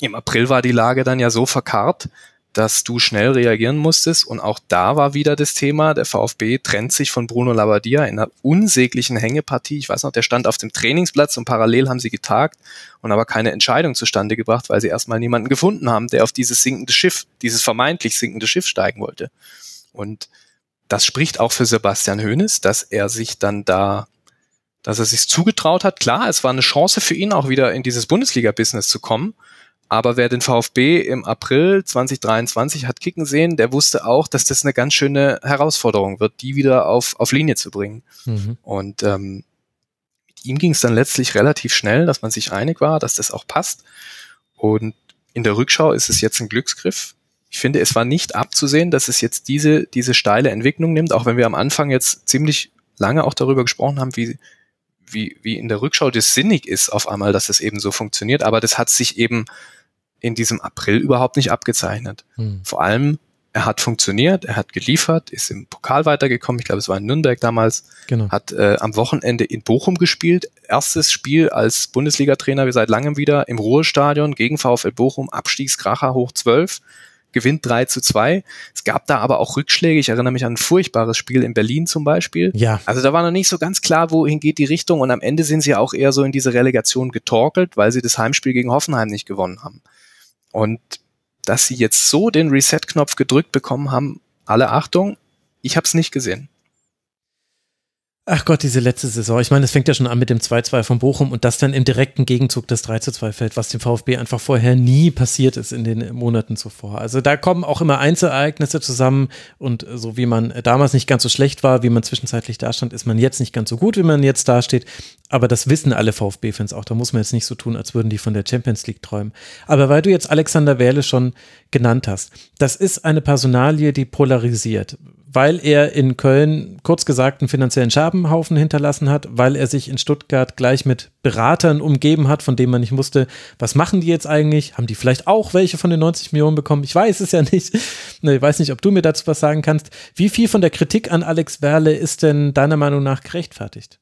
im April war die Lage dann ja so verkarrt, dass du schnell reagieren musstest. Und auch da war wieder das Thema, der VfB trennt sich von Bruno Labbadia in einer unsäglichen Hängepartie. Ich weiß noch, der stand auf dem Trainingsplatz und parallel haben sie getagt und aber keine Entscheidung zustande gebracht, weil sie erstmal niemanden gefunden haben, der auf dieses sinkende Schiff, dieses vermeintlich sinkende Schiff steigen wollte. Und das spricht auch für Sebastian Hoeneß, dass er sich dann da dass er sich zugetraut hat. Klar, es war eine Chance für ihn, auch wieder in dieses Bundesliga-Business zu kommen. Aber wer den VfB im April 2023 hat kicken sehen, der wusste auch, dass das eine ganz schöne Herausforderung wird, die wieder auf, auf Linie zu bringen. Mhm. Und ähm, mit ihm ging es dann letztlich relativ schnell, dass man sich einig war, dass das auch passt. Und in der Rückschau ist es jetzt ein Glücksgriff. Ich finde, es war nicht abzusehen, dass es jetzt diese, diese steile Entwicklung nimmt, auch wenn wir am Anfang jetzt ziemlich lange auch darüber gesprochen haben, wie, wie, wie in der Rückschau das sinnig ist auf einmal, dass es eben so funktioniert. Aber das hat sich eben in diesem April überhaupt nicht abgezeichnet. Hm. Vor allem er hat funktioniert, er hat geliefert, ist im Pokal weitergekommen. Ich glaube, es war in Nürnberg damals. Genau. Hat äh, am Wochenende in Bochum gespielt. Erstes Spiel als Bundesliga-Trainer wie seit langem wieder im Ruhestadion gegen VfL Bochum. Abstiegskracher hoch 12 gewinnt 3 zu 2. Es gab da aber auch Rückschläge. Ich erinnere mich an ein furchtbares Spiel in Berlin zum Beispiel. Ja. Also da war noch nicht so ganz klar, wohin geht die Richtung. Und am Ende sind sie auch eher so in diese Relegation getorkelt, weil sie das Heimspiel gegen Hoffenheim nicht gewonnen haben. Und dass sie jetzt so den Reset-Knopf gedrückt bekommen haben, alle Achtung, ich habe es nicht gesehen. Ach Gott, diese letzte Saison. Ich meine, es fängt ja schon an mit dem 2-2 von Bochum und das dann im direkten Gegenzug das 3-2 fällt, was dem VfB einfach vorher nie passiert ist in den Monaten zuvor. Also da kommen auch immer Einzelereignisse zusammen und so wie man damals nicht ganz so schlecht war, wie man zwischenzeitlich dastand, ist man jetzt nicht ganz so gut, wie man jetzt dasteht. Aber das wissen alle VfB-Fans auch. Da muss man jetzt nicht so tun, als würden die von der Champions League träumen. Aber weil du jetzt Alexander Wähle schon genannt hast, das ist eine Personalie, die polarisiert weil er in Köln kurz gesagt einen finanziellen Scherbenhaufen hinterlassen hat, weil er sich in Stuttgart gleich mit Beratern umgeben hat, von denen man nicht wusste, was machen die jetzt eigentlich? Haben die vielleicht auch welche von den 90 Millionen bekommen? Ich weiß es ja nicht. Ich weiß nicht, ob du mir dazu was sagen kannst. Wie viel von der Kritik an Alex Werle ist denn deiner Meinung nach gerechtfertigt?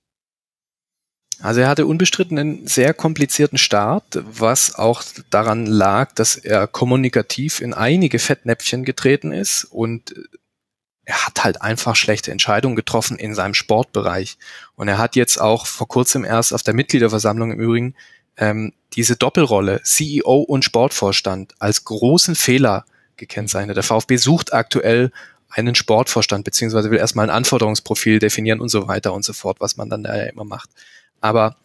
Also er hatte unbestritten einen sehr komplizierten Start, was auch daran lag, dass er kommunikativ in einige Fettnäpfchen getreten ist und er hat halt einfach schlechte Entscheidungen getroffen in seinem Sportbereich. Und er hat jetzt auch vor kurzem erst auf der Mitgliederversammlung im Übrigen ähm, diese Doppelrolle CEO und Sportvorstand als großen Fehler gekennzeichnet. Der VfB sucht aktuell einen Sportvorstand, beziehungsweise will erstmal ein Anforderungsprofil definieren und so weiter und so fort, was man dann da ja immer macht. Aber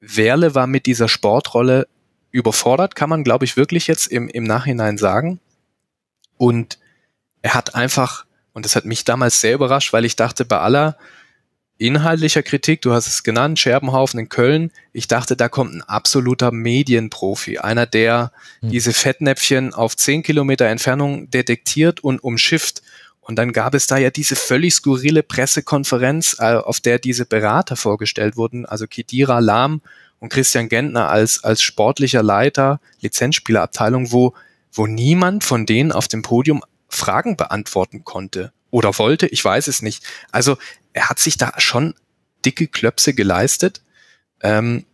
Werle war mit dieser Sportrolle überfordert, kann man, glaube ich, wirklich jetzt im, im Nachhinein sagen. Und er hat einfach und das hat mich damals sehr überrascht, weil ich dachte, bei aller inhaltlicher Kritik, du hast es genannt, Scherbenhaufen in Köln, ich dachte, da kommt ein absoluter Medienprofi, einer, der hm. diese Fettnäpfchen auf zehn Kilometer Entfernung detektiert und umschifft. Und dann gab es da ja diese völlig skurrile Pressekonferenz, äh, auf der diese Berater vorgestellt wurden, also Kidira Lahm und Christian Gentner als, als sportlicher Leiter, Lizenzspielerabteilung, wo, wo niemand von denen auf dem Podium Fragen beantworten konnte oder wollte, ich weiß es nicht. Also er hat sich da schon dicke Klöpse geleistet. Ähm,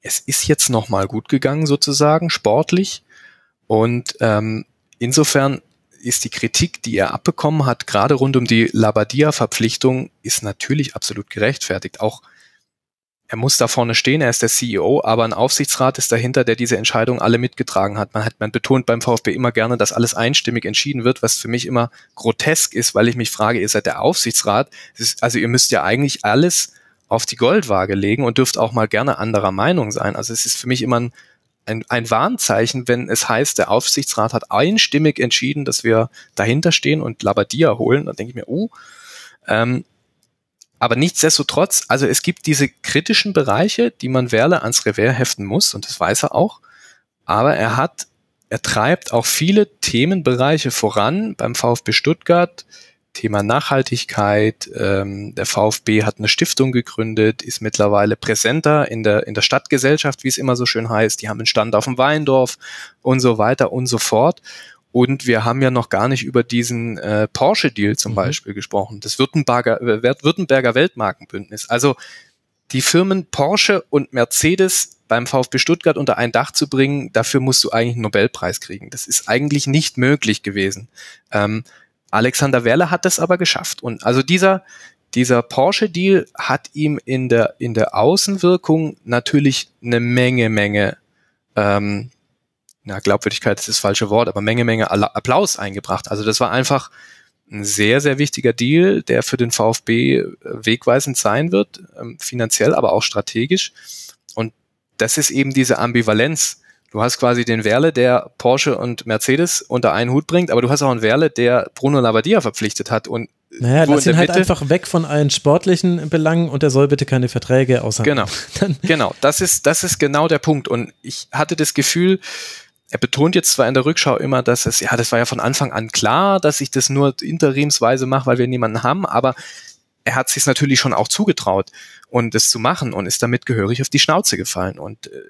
es ist jetzt nochmal gut gegangen sozusagen, sportlich. Und ähm, insofern ist die Kritik, die er abbekommen hat, gerade rund um die Labadia-Verpflichtung, ist natürlich absolut gerechtfertigt. Auch er muss da vorne stehen, er ist der CEO, aber ein Aufsichtsrat ist dahinter, der diese Entscheidung alle mitgetragen hat. Man hat, man betont beim VfB immer gerne, dass alles einstimmig entschieden wird, was für mich immer grotesk ist, weil ich mich frage, ihr seid der Aufsichtsrat, ist, also ihr müsst ja eigentlich alles auf die Goldwaage legen und dürft auch mal gerne anderer Meinung sein. Also es ist für mich immer ein, ein, ein Warnzeichen, wenn es heißt, der Aufsichtsrat hat einstimmig entschieden, dass wir dahinter stehen und Labadia holen. Dann denke ich mir, oh, ähm, aber nichtsdestotrotz, also es gibt diese kritischen Bereiche, die man Werle ans Revers heften muss, und das weiß er auch. Aber er hat, er treibt auch viele Themenbereiche voran beim VfB Stuttgart. Thema Nachhaltigkeit. Ähm, der VfB hat eine Stiftung gegründet, ist mittlerweile präsenter in der, in der Stadtgesellschaft, wie es immer so schön heißt. Die haben einen Stand auf dem Weindorf und so weiter und so fort. Und wir haben ja noch gar nicht über diesen äh, Porsche-Deal zum mhm. Beispiel gesprochen, das Württemberger, äh, Württemberger Weltmarkenbündnis. Also die Firmen Porsche und Mercedes beim VfB Stuttgart unter ein Dach zu bringen, dafür musst du eigentlich einen Nobelpreis kriegen. Das ist eigentlich nicht möglich gewesen. Ähm, Alexander Werle hat das aber geschafft. Und also dieser, dieser Porsche-Deal hat ihm in der, in der Außenwirkung natürlich eine Menge, Menge ähm, na, Glaubwürdigkeit ist das falsche Wort, aber Menge, Menge Applaus eingebracht. Also das war einfach ein sehr, sehr wichtiger Deal, der für den VfB äh, wegweisend sein wird, ähm, finanziell, aber auch strategisch. Und das ist eben diese Ambivalenz. Du hast quasi den Werle, der Porsche und Mercedes unter einen Hut bringt, aber du hast auch einen Werle, der Bruno Labbadia verpflichtet hat und naja, lass ihn halt Mitte. einfach weg von allen sportlichen Belangen und er soll bitte keine Verträge aushandeln. Genau, genau. Das ist, das ist genau der Punkt. Und ich hatte das Gefühl, er betont jetzt zwar in der Rückschau immer, dass es, ja, das war ja von Anfang an klar, dass ich das nur interimsweise mache, weil wir niemanden haben, aber er hat sich natürlich schon auch zugetraut und das zu machen und ist damit gehörig auf die Schnauze gefallen. Und äh,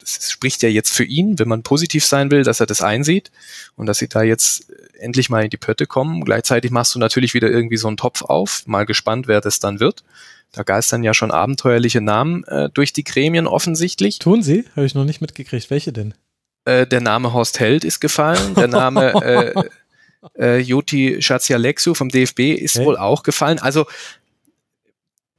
das spricht ja jetzt für ihn, wenn man positiv sein will, dass er das einsieht und dass sie da jetzt endlich mal in die Pötte kommen. Gleichzeitig machst du natürlich wieder irgendwie so einen Topf auf, mal gespannt, wer das dann wird. Da geistern ja schon abenteuerliche Namen äh, durch die Gremien offensichtlich. Tun sie? Habe ich noch nicht mitgekriegt. Welche denn? Äh, der Name Horst Held ist gefallen. Der Name äh, äh, Joti Schatzialexu vom DFB ist hey. wohl auch gefallen. Also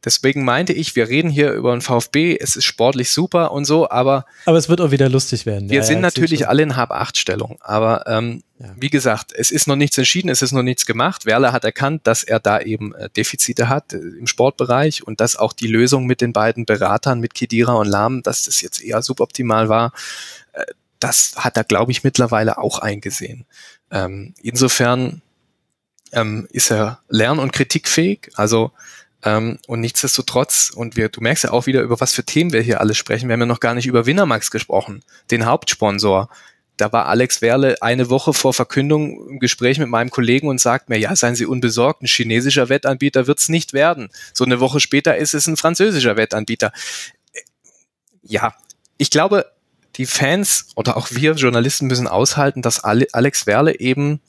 Deswegen meinte ich, wir reden hier über einen VfB, es ist sportlich super und so, aber. Aber es wird auch wieder lustig werden. Wir ja, sind ja, natürlich alle in Hab-Acht-Stellung. Aber ähm, ja. wie gesagt, es ist noch nichts entschieden, es ist noch nichts gemacht. Werle hat erkannt, dass er da eben äh, Defizite hat äh, im Sportbereich und dass auch die Lösung mit den beiden Beratern, mit Kedira und Lahm, dass das jetzt eher suboptimal war. Äh, das hat er, glaube ich, mittlerweile auch eingesehen. Ähm, insofern ähm, ist er lern- und kritikfähig. Also ähm, und nichtsdestotrotz, und wir, du merkst ja auch wieder, über was für Themen wir hier alles sprechen. Wir haben ja noch gar nicht über Winnermax gesprochen, den Hauptsponsor. Da war Alex Werle eine Woche vor Verkündung im Gespräch mit meinem Kollegen und sagt mir, ja, seien Sie unbesorgt, ein chinesischer Wettanbieter wird's nicht werden. So eine Woche später ist es ein französischer Wettanbieter. Ja, ich glaube, die Fans oder auch wir Journalisten müssen aushalten, dass Alex Werle eben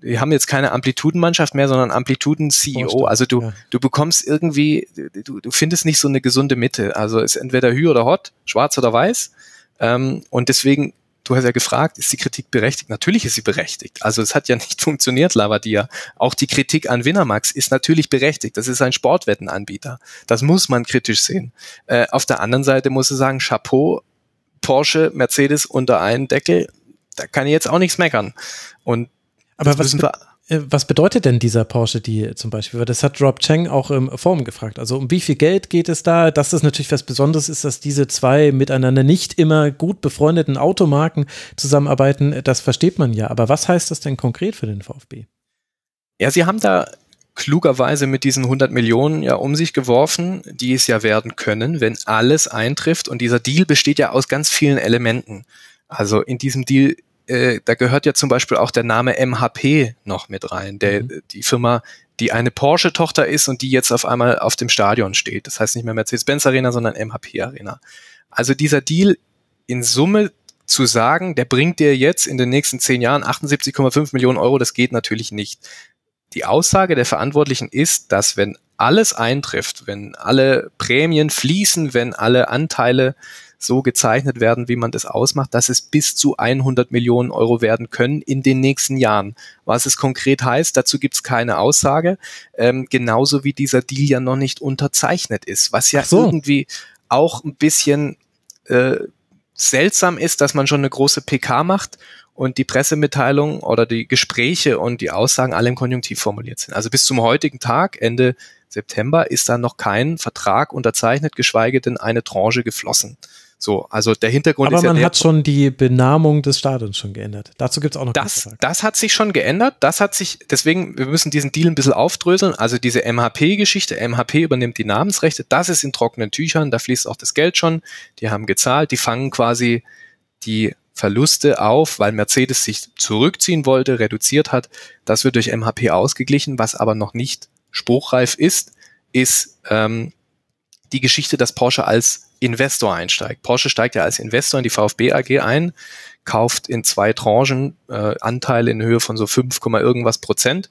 wir haben jetzt keine Amplitudenmannschaft mehr, sondern Amplituden-CEO. Also du, ja. du bekommst irgendwie, du, du findest nicht so eine gesunde Mitte. Also ist entweder Hü oder Hot, schwarz oder weiß. Ähm, und deswegen, du hast ja gefragt, ist die Kritik berechtigt? Natürlich ist sie berechtigt. Also es hat ja nicht funktioniert, Lavadia. Auch die Kritik an Winnermax ist natürlich berechtigt. Das ist ein Sportwettenanbieter. Das muss man kritisch sehen. Äh, auf der anderen Seite muss ich sagen, Chapeau, Porsche, Mercedes unter einen Deckel, da kann ich jetzt auch nichts meckern. Und aber was, be äh, was bedeutet denn dieser Porsche Deal zum Beispiel? Das hat Rob Cheng auch im Forum gefragt. Also um wie viel Geld geht es da? Dass das natürlich was Besonderes ist, dass diese zwei miteinander nicht immer gut befreundeten Automarken zusammenarbeiten, das versteht man ja. Aber was heißt das denn konkret für den VfB? Ja, sie haben da klugerweise mit diesen 100 Millionen ja um sich geworfen, die es ja werden können, wenn alles eintrifft. Und dieser Deal besteht ja aus ganz vielen Elementen. Also in diesem Deal äh, da gehört ja zum Beispiel auch der Name MHP noch mit rein, der, mhm. die Firma, die eine Porsche-Tochter ist und die jetzt auf einmal auf dem Stadion steht. Das heißt nicht mehr Mercedes-Benz Arena, sondern MHP Arena. Also dieser Deal in Summe zu sagen, der bringt dir jetzt in den nächsten zehn Jahren 78,5 Millionen Euro, das geht natürlich nicht. Die Aussage der Verantwortlichen ist, dass wenn alles eintrifft, wenn alle Prämien fließen, wenn alle Anteile so gezeichnet werden, wie man das ausmacht, dass es bis zu 100 Millionen Euro werden können in den nächsten Jahren. Was es konkret heißt, dazu gibt es keine Aussage, ähm, genauso wie dieser Deal ja noch nicht unterzeichnet ist, was ja so. irgendwie auch ein bisschen äh, seltsam ist, dass man schon eine große PK macht und die Pressemitteilung oder die Gespräche und die Aussagen alle im Konjunktiv formuliert sind. Also bis zum heutigen Tag, Ende September, ist da noch kein Vertrag unterzeichnet, geschweige denn eine Tranche geflossen. So, also der Hintergrund Aber ist ja. Aber man hat schon die Benamung des Stadions schon geändert. Dazu gibt es auch noch das. Das hat sich schon geändert. Das hat sich, deswegen, wir müssen diesen Deal ein bisschen aufdröseln. Also diese MHP-Geschichte, MHP übernimmt die Namensrechte, das ist in trockenen Tüchern, da fließt auch das Geld schon. Die haben gezahlt, die fangen quasi die Verluste auf, weil Mercedes sich zurückziehen wollte, reduziert hat. Das wird durch MHP ausgeglichen, was aber noch nicht spruchreif ist, ist ähm, die Geschichte, dass Porsche als Investor einsteigt. Porsche steigt ja als Investor in die VfB AG ein, kauft in zwei Tranchen äh, Anteile in Höhe von so 5, irgendwas Prozent.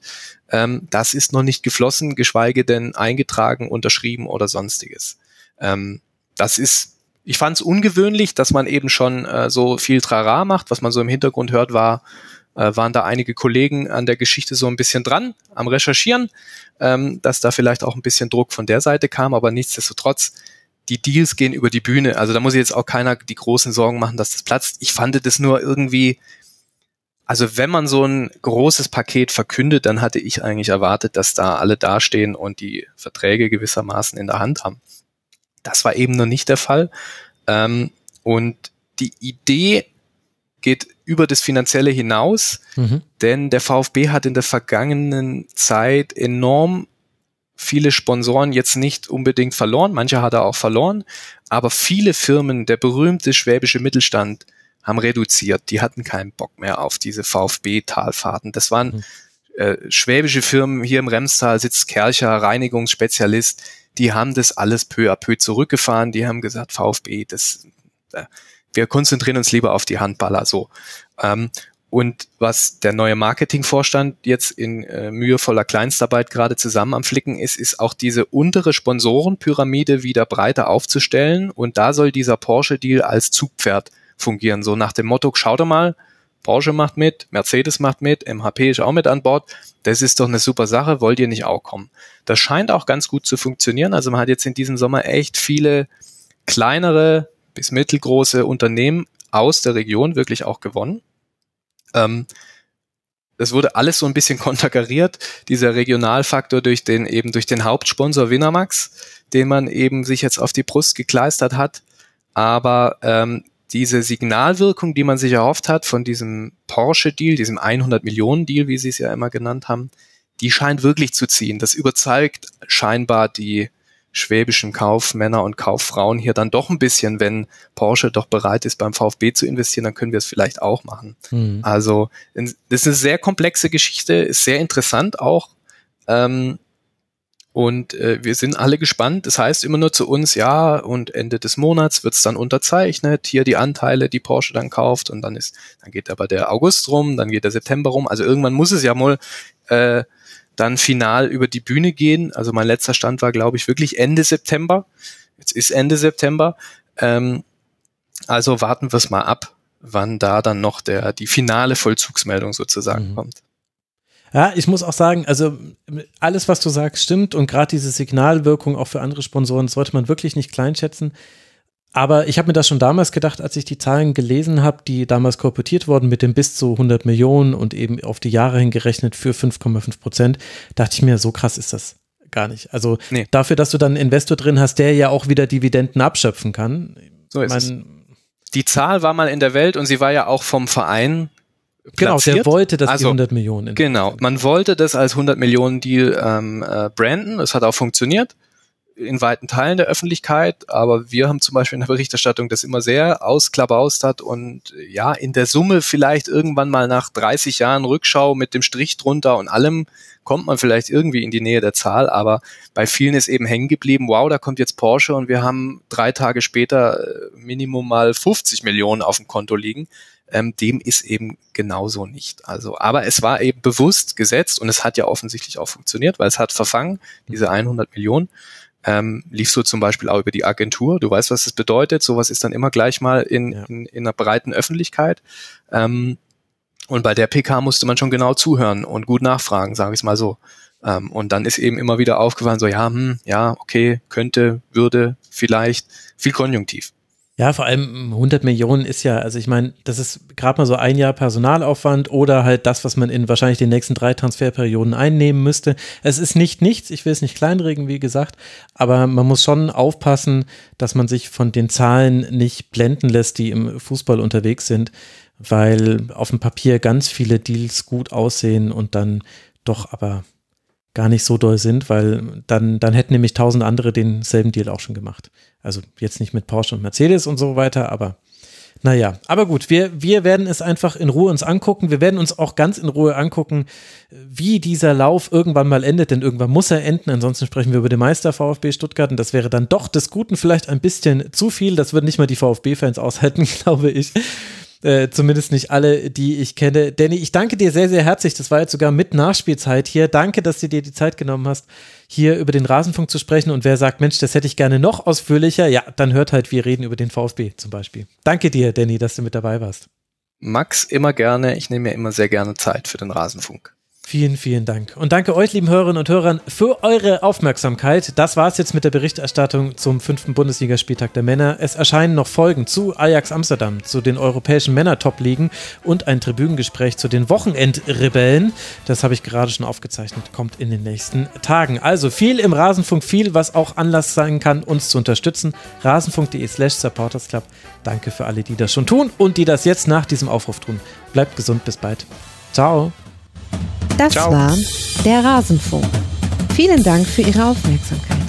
Ähm, das ist noch nicht geflossen, geschweige denn eingetragen, unterschrieben oder sonstiges. Ähm, das ist, ich fand es ungewöhnlich, dass man eben schon äh, so viel Trara macht. Was man so im Hintergrund hört, war, äh, waren da einige Kollegen an der Geschichte so ein bisschen dran, am Recherchieren, ähm, dass da vielleicht auch ein bisschen Druck von der Seite kam, aber nichtsdestotrotz die Deals gehen über die Bühne. Also da muss jetzt auch keiner die großen Sorgen machen, dass das platzt. Ich fand das nur irgendwie, also wenn man so ein großes Paket verkündet, dann hatte ich eigentlich erwartet, dass da alle dastehen und die Verträge gewissermaßen in der Hand haben. Das war eben noch nicht der Fall. Ähm, und die Idee geht über das Finanzielle hinaus, mhm. denn der VfB hat in der vergangenen Zeit enorm viele Sponsoren jetzt nicht unbedingt verloren, manche hat er auch verloren, aber viele Firmen, der berühmte schwäbische Mittelstand, haben reduziert. Die hatten keinen Bock mehr auf diese VfB-Talfahrten. Das waren mhm. äh, schwäbische Firmen. Hier im Remstal sitzt Kercher, Reinigungsspezialist. Die haben das alles peu à peu zurückgefahren. Die haben gesagt, VfB, das äh, wir konzentrieren uns lieber auf die Handballer so. Ähm, und was der neue Marketingvorstand jetzt in äh, mühevoller Kleinstarbeit gerade zusammen am Flicken ist, ist auch diese untere Sponsorenpyramide wieder breiter aufzustellen. Und da soll dieser Porsche-Deal als Zugpferd fungieren. So nach dem Motto, schau doch mal, Porsche macht mit, Mercedes macht mit, MHP ist auch mit an Bord. Das ist doch eine super Sache, wollt ihr nicht auch kommen? Das scheint auch ganz gut zu funktionieren. Also man hat jetzt in diesem Sommer echt viele kleinere bis mittelgroße Unternehmen aus der Region wirklich auch gewonnen. Ähm, das wurde alles so ein bisschen konterkariert, dieser Regionalfaktor durch den eben durch den Hauptsponsor Winamax, den man eben sich jetzt auf die Brust gekleistert hat. Aber ähm, diese Signalwirkung, die man sich erhofft hat von diesem Porsche-Deal, diesem 100 Millionen Deal, wie sie es ja immer genannt haben, die scheint wirklich zu ziehen. Das überzeugt scheinbar die schwäbischen Kaufmänner und Kauffrauen hier dann doch ein bisschen, wenn Porsche doch bereit ist, beim VfB zu investieren, dann können wir es vielleicht auch machen. Mhm. Also das ist eine sehr komplexe Geschichte, ist sehr interessant auch. Ähm, und äh, wir sind alle gespannt. Das heißt immer nur zu uns, ja, und Ende des Monats wird's dann unterzeichnet, hier die Anteile, die Porsche dann kauft, und dann ist, dann geht aber der August rum, dann geht der September rum. Also irgendwann muss es ja mal äh, dann final über die Bühne gehen. Also mein letzter Stand war, glaube ich, wirklich Ende September. Jetzt ist Ende September. Ähm, also warten wir es mal ab, wann da dann noch der, die finale Vollzugsmeldung sozusagen mhm. kommt. Ja, ich muss auch sagen, also alles, was du sagst, stimmt und gerade diese Signalwirkung auch für andere Sponsoren sollte man wirklich nicht kleinschätzen. Aber ich habe mir das schon damals gedacht, als ich die Zahlen gelesen habe, die damals korportiert wurden mit dem bis zu 100 Millionen und eben auf die Jahre hingerechnet für 5,5 Prozent, dachte ich mir, so krass ist das gar nicht. Also nee. dafür, dass du dann einen Investor drin hast, der ja auch wieder Dividenden abschöpfen kann. So ist es. Die Zahl war mal in der Welt und sie war ja auch vom Verein Genau, der wollte das also, 100 Millionen. Genau, man wollte das als 100 Millionen Deal ähm, äh, branden. Es hat auch funktioniert in weiten Teilen der Öffentlichkeit, aber wir haben zum Beispiel in der Berichterstattung das immer sehr ausklabaustert und ja, in der Summe vielleicht irgendwann mal nach 30 Jahren Rückschau mit dem Strich drunter und allem kommt man vielleicht irgendwie in die Nähe der Zahl, aber bei vielen ist eben hängen geblieben, wow, da kommt jetzt Porsche und wir haben drei Tage später äh, Minimum mal 50 Millionen auf dem Konto liegen. Ähm, dem ist eben genauso nicht. Also, aber es war eben bewusst gesetzt und es hat ja offensichtlich auch funktioniert, weil es hat verfangen, diese 100 Millionen ähm, lief so zum Beispiel auch über die Agentur. Du weißt, was das bedeutet. Sowas ist dann immer gleich mal in, ja. in, in einer breiten Öffentlichkeit. Ähm, und bei der PK musste man schon genau zuhören und gut nachfragen, sage ich mal so. Ähm, und dann ist eben immer wieder aufgefallen, so ja, hm, ja, okay, könnte, würde, vielleicht, viel Konjunktiv. Ja, vor allem 100 Millionen ist ja, also ich meine, das ist gerade mal so ein Jahr Personalaufwand oder halt das, was man in wahrscheinlich den nächsten drei Transferperioden einnehmen müsste. Es ist nicht nichts, ich will es nicht kleinregen, wie gesagt, aber man muss schon aufpassen, dass man sich von den Zahlen nicht blenden lässt, die im Fußball unterwegs sind, weil auf dem Papier ganz viele Deals gut aussehen und dann doch aber gar nicht so doll sind, weil dann, dann hätten nämlich tausend andere denselben Deal auch schon gemacht. Also jetzt nicht mit Porsche und Mercedes und so weiter, aber naja, aber gut, wir, wir werden es einfach in Ruhe uns angucken. Wir werden uns auch ganz in Ruhe angucken, wie dieser Lauf irgendwann mal endet, denn irgendwann muss er enden. Ansonsten sprechen wir über den Meister VfB Stuttgart und das wäre dann doch des Guten vielleicht ein bisschen zu viel. Das würden nicht mal die VfB-Fans aushalten, glaube ich. Äh, zumindest nicht alle, die ich kenne. Danny, ich danke dir sehr, sehr herzlich. Das war jetzt sogar mit Nachspielzeit hier. Danke, dass du dir die Zeit genommen hast, hier über den Rasenfunk zu sprechen. Und wer sagt, Mensch, das hätte ich gerne noch ausführlicher, ja, dann hört halt, wir reden über den VfB zum Beispiel. Danke dir, Danny, dass du mit dabei warst. Max, immer gerne. Ich nehme mir immer sehr gerne Zeit für den Rasenfunk. Vielen, vielen Dank. Und danke euch, lieben Hörerinnen und Hörern, für eure Aufmerksamkeit. Das war es jetzt mit der Berichterstattung zum fünften Bundesligaspieltag der Männer. Es erscheinen noch Folgen zu Ajax Amsterdam, zu den europäischen Männer-Top-Ligen und ein Tribünengespräch zu den Wochenendrebellen. Das habe ich gerade schon aufgezeichnet, kommt in den nächsten Tagen. Also viel im Rasenfunk, viel, was auch Anlass sein kann, uns zu unterstützen. Rasenfunk.de slash supportersclub. Danke für alle, die das schon tun und die das jetzt nach diesem Aufruf tun. Bleibt gesund, bis bald. Ciao. Das Ciao. war der Rasenfunk. Vielen Dank für Ihre Aufmerksamkeit.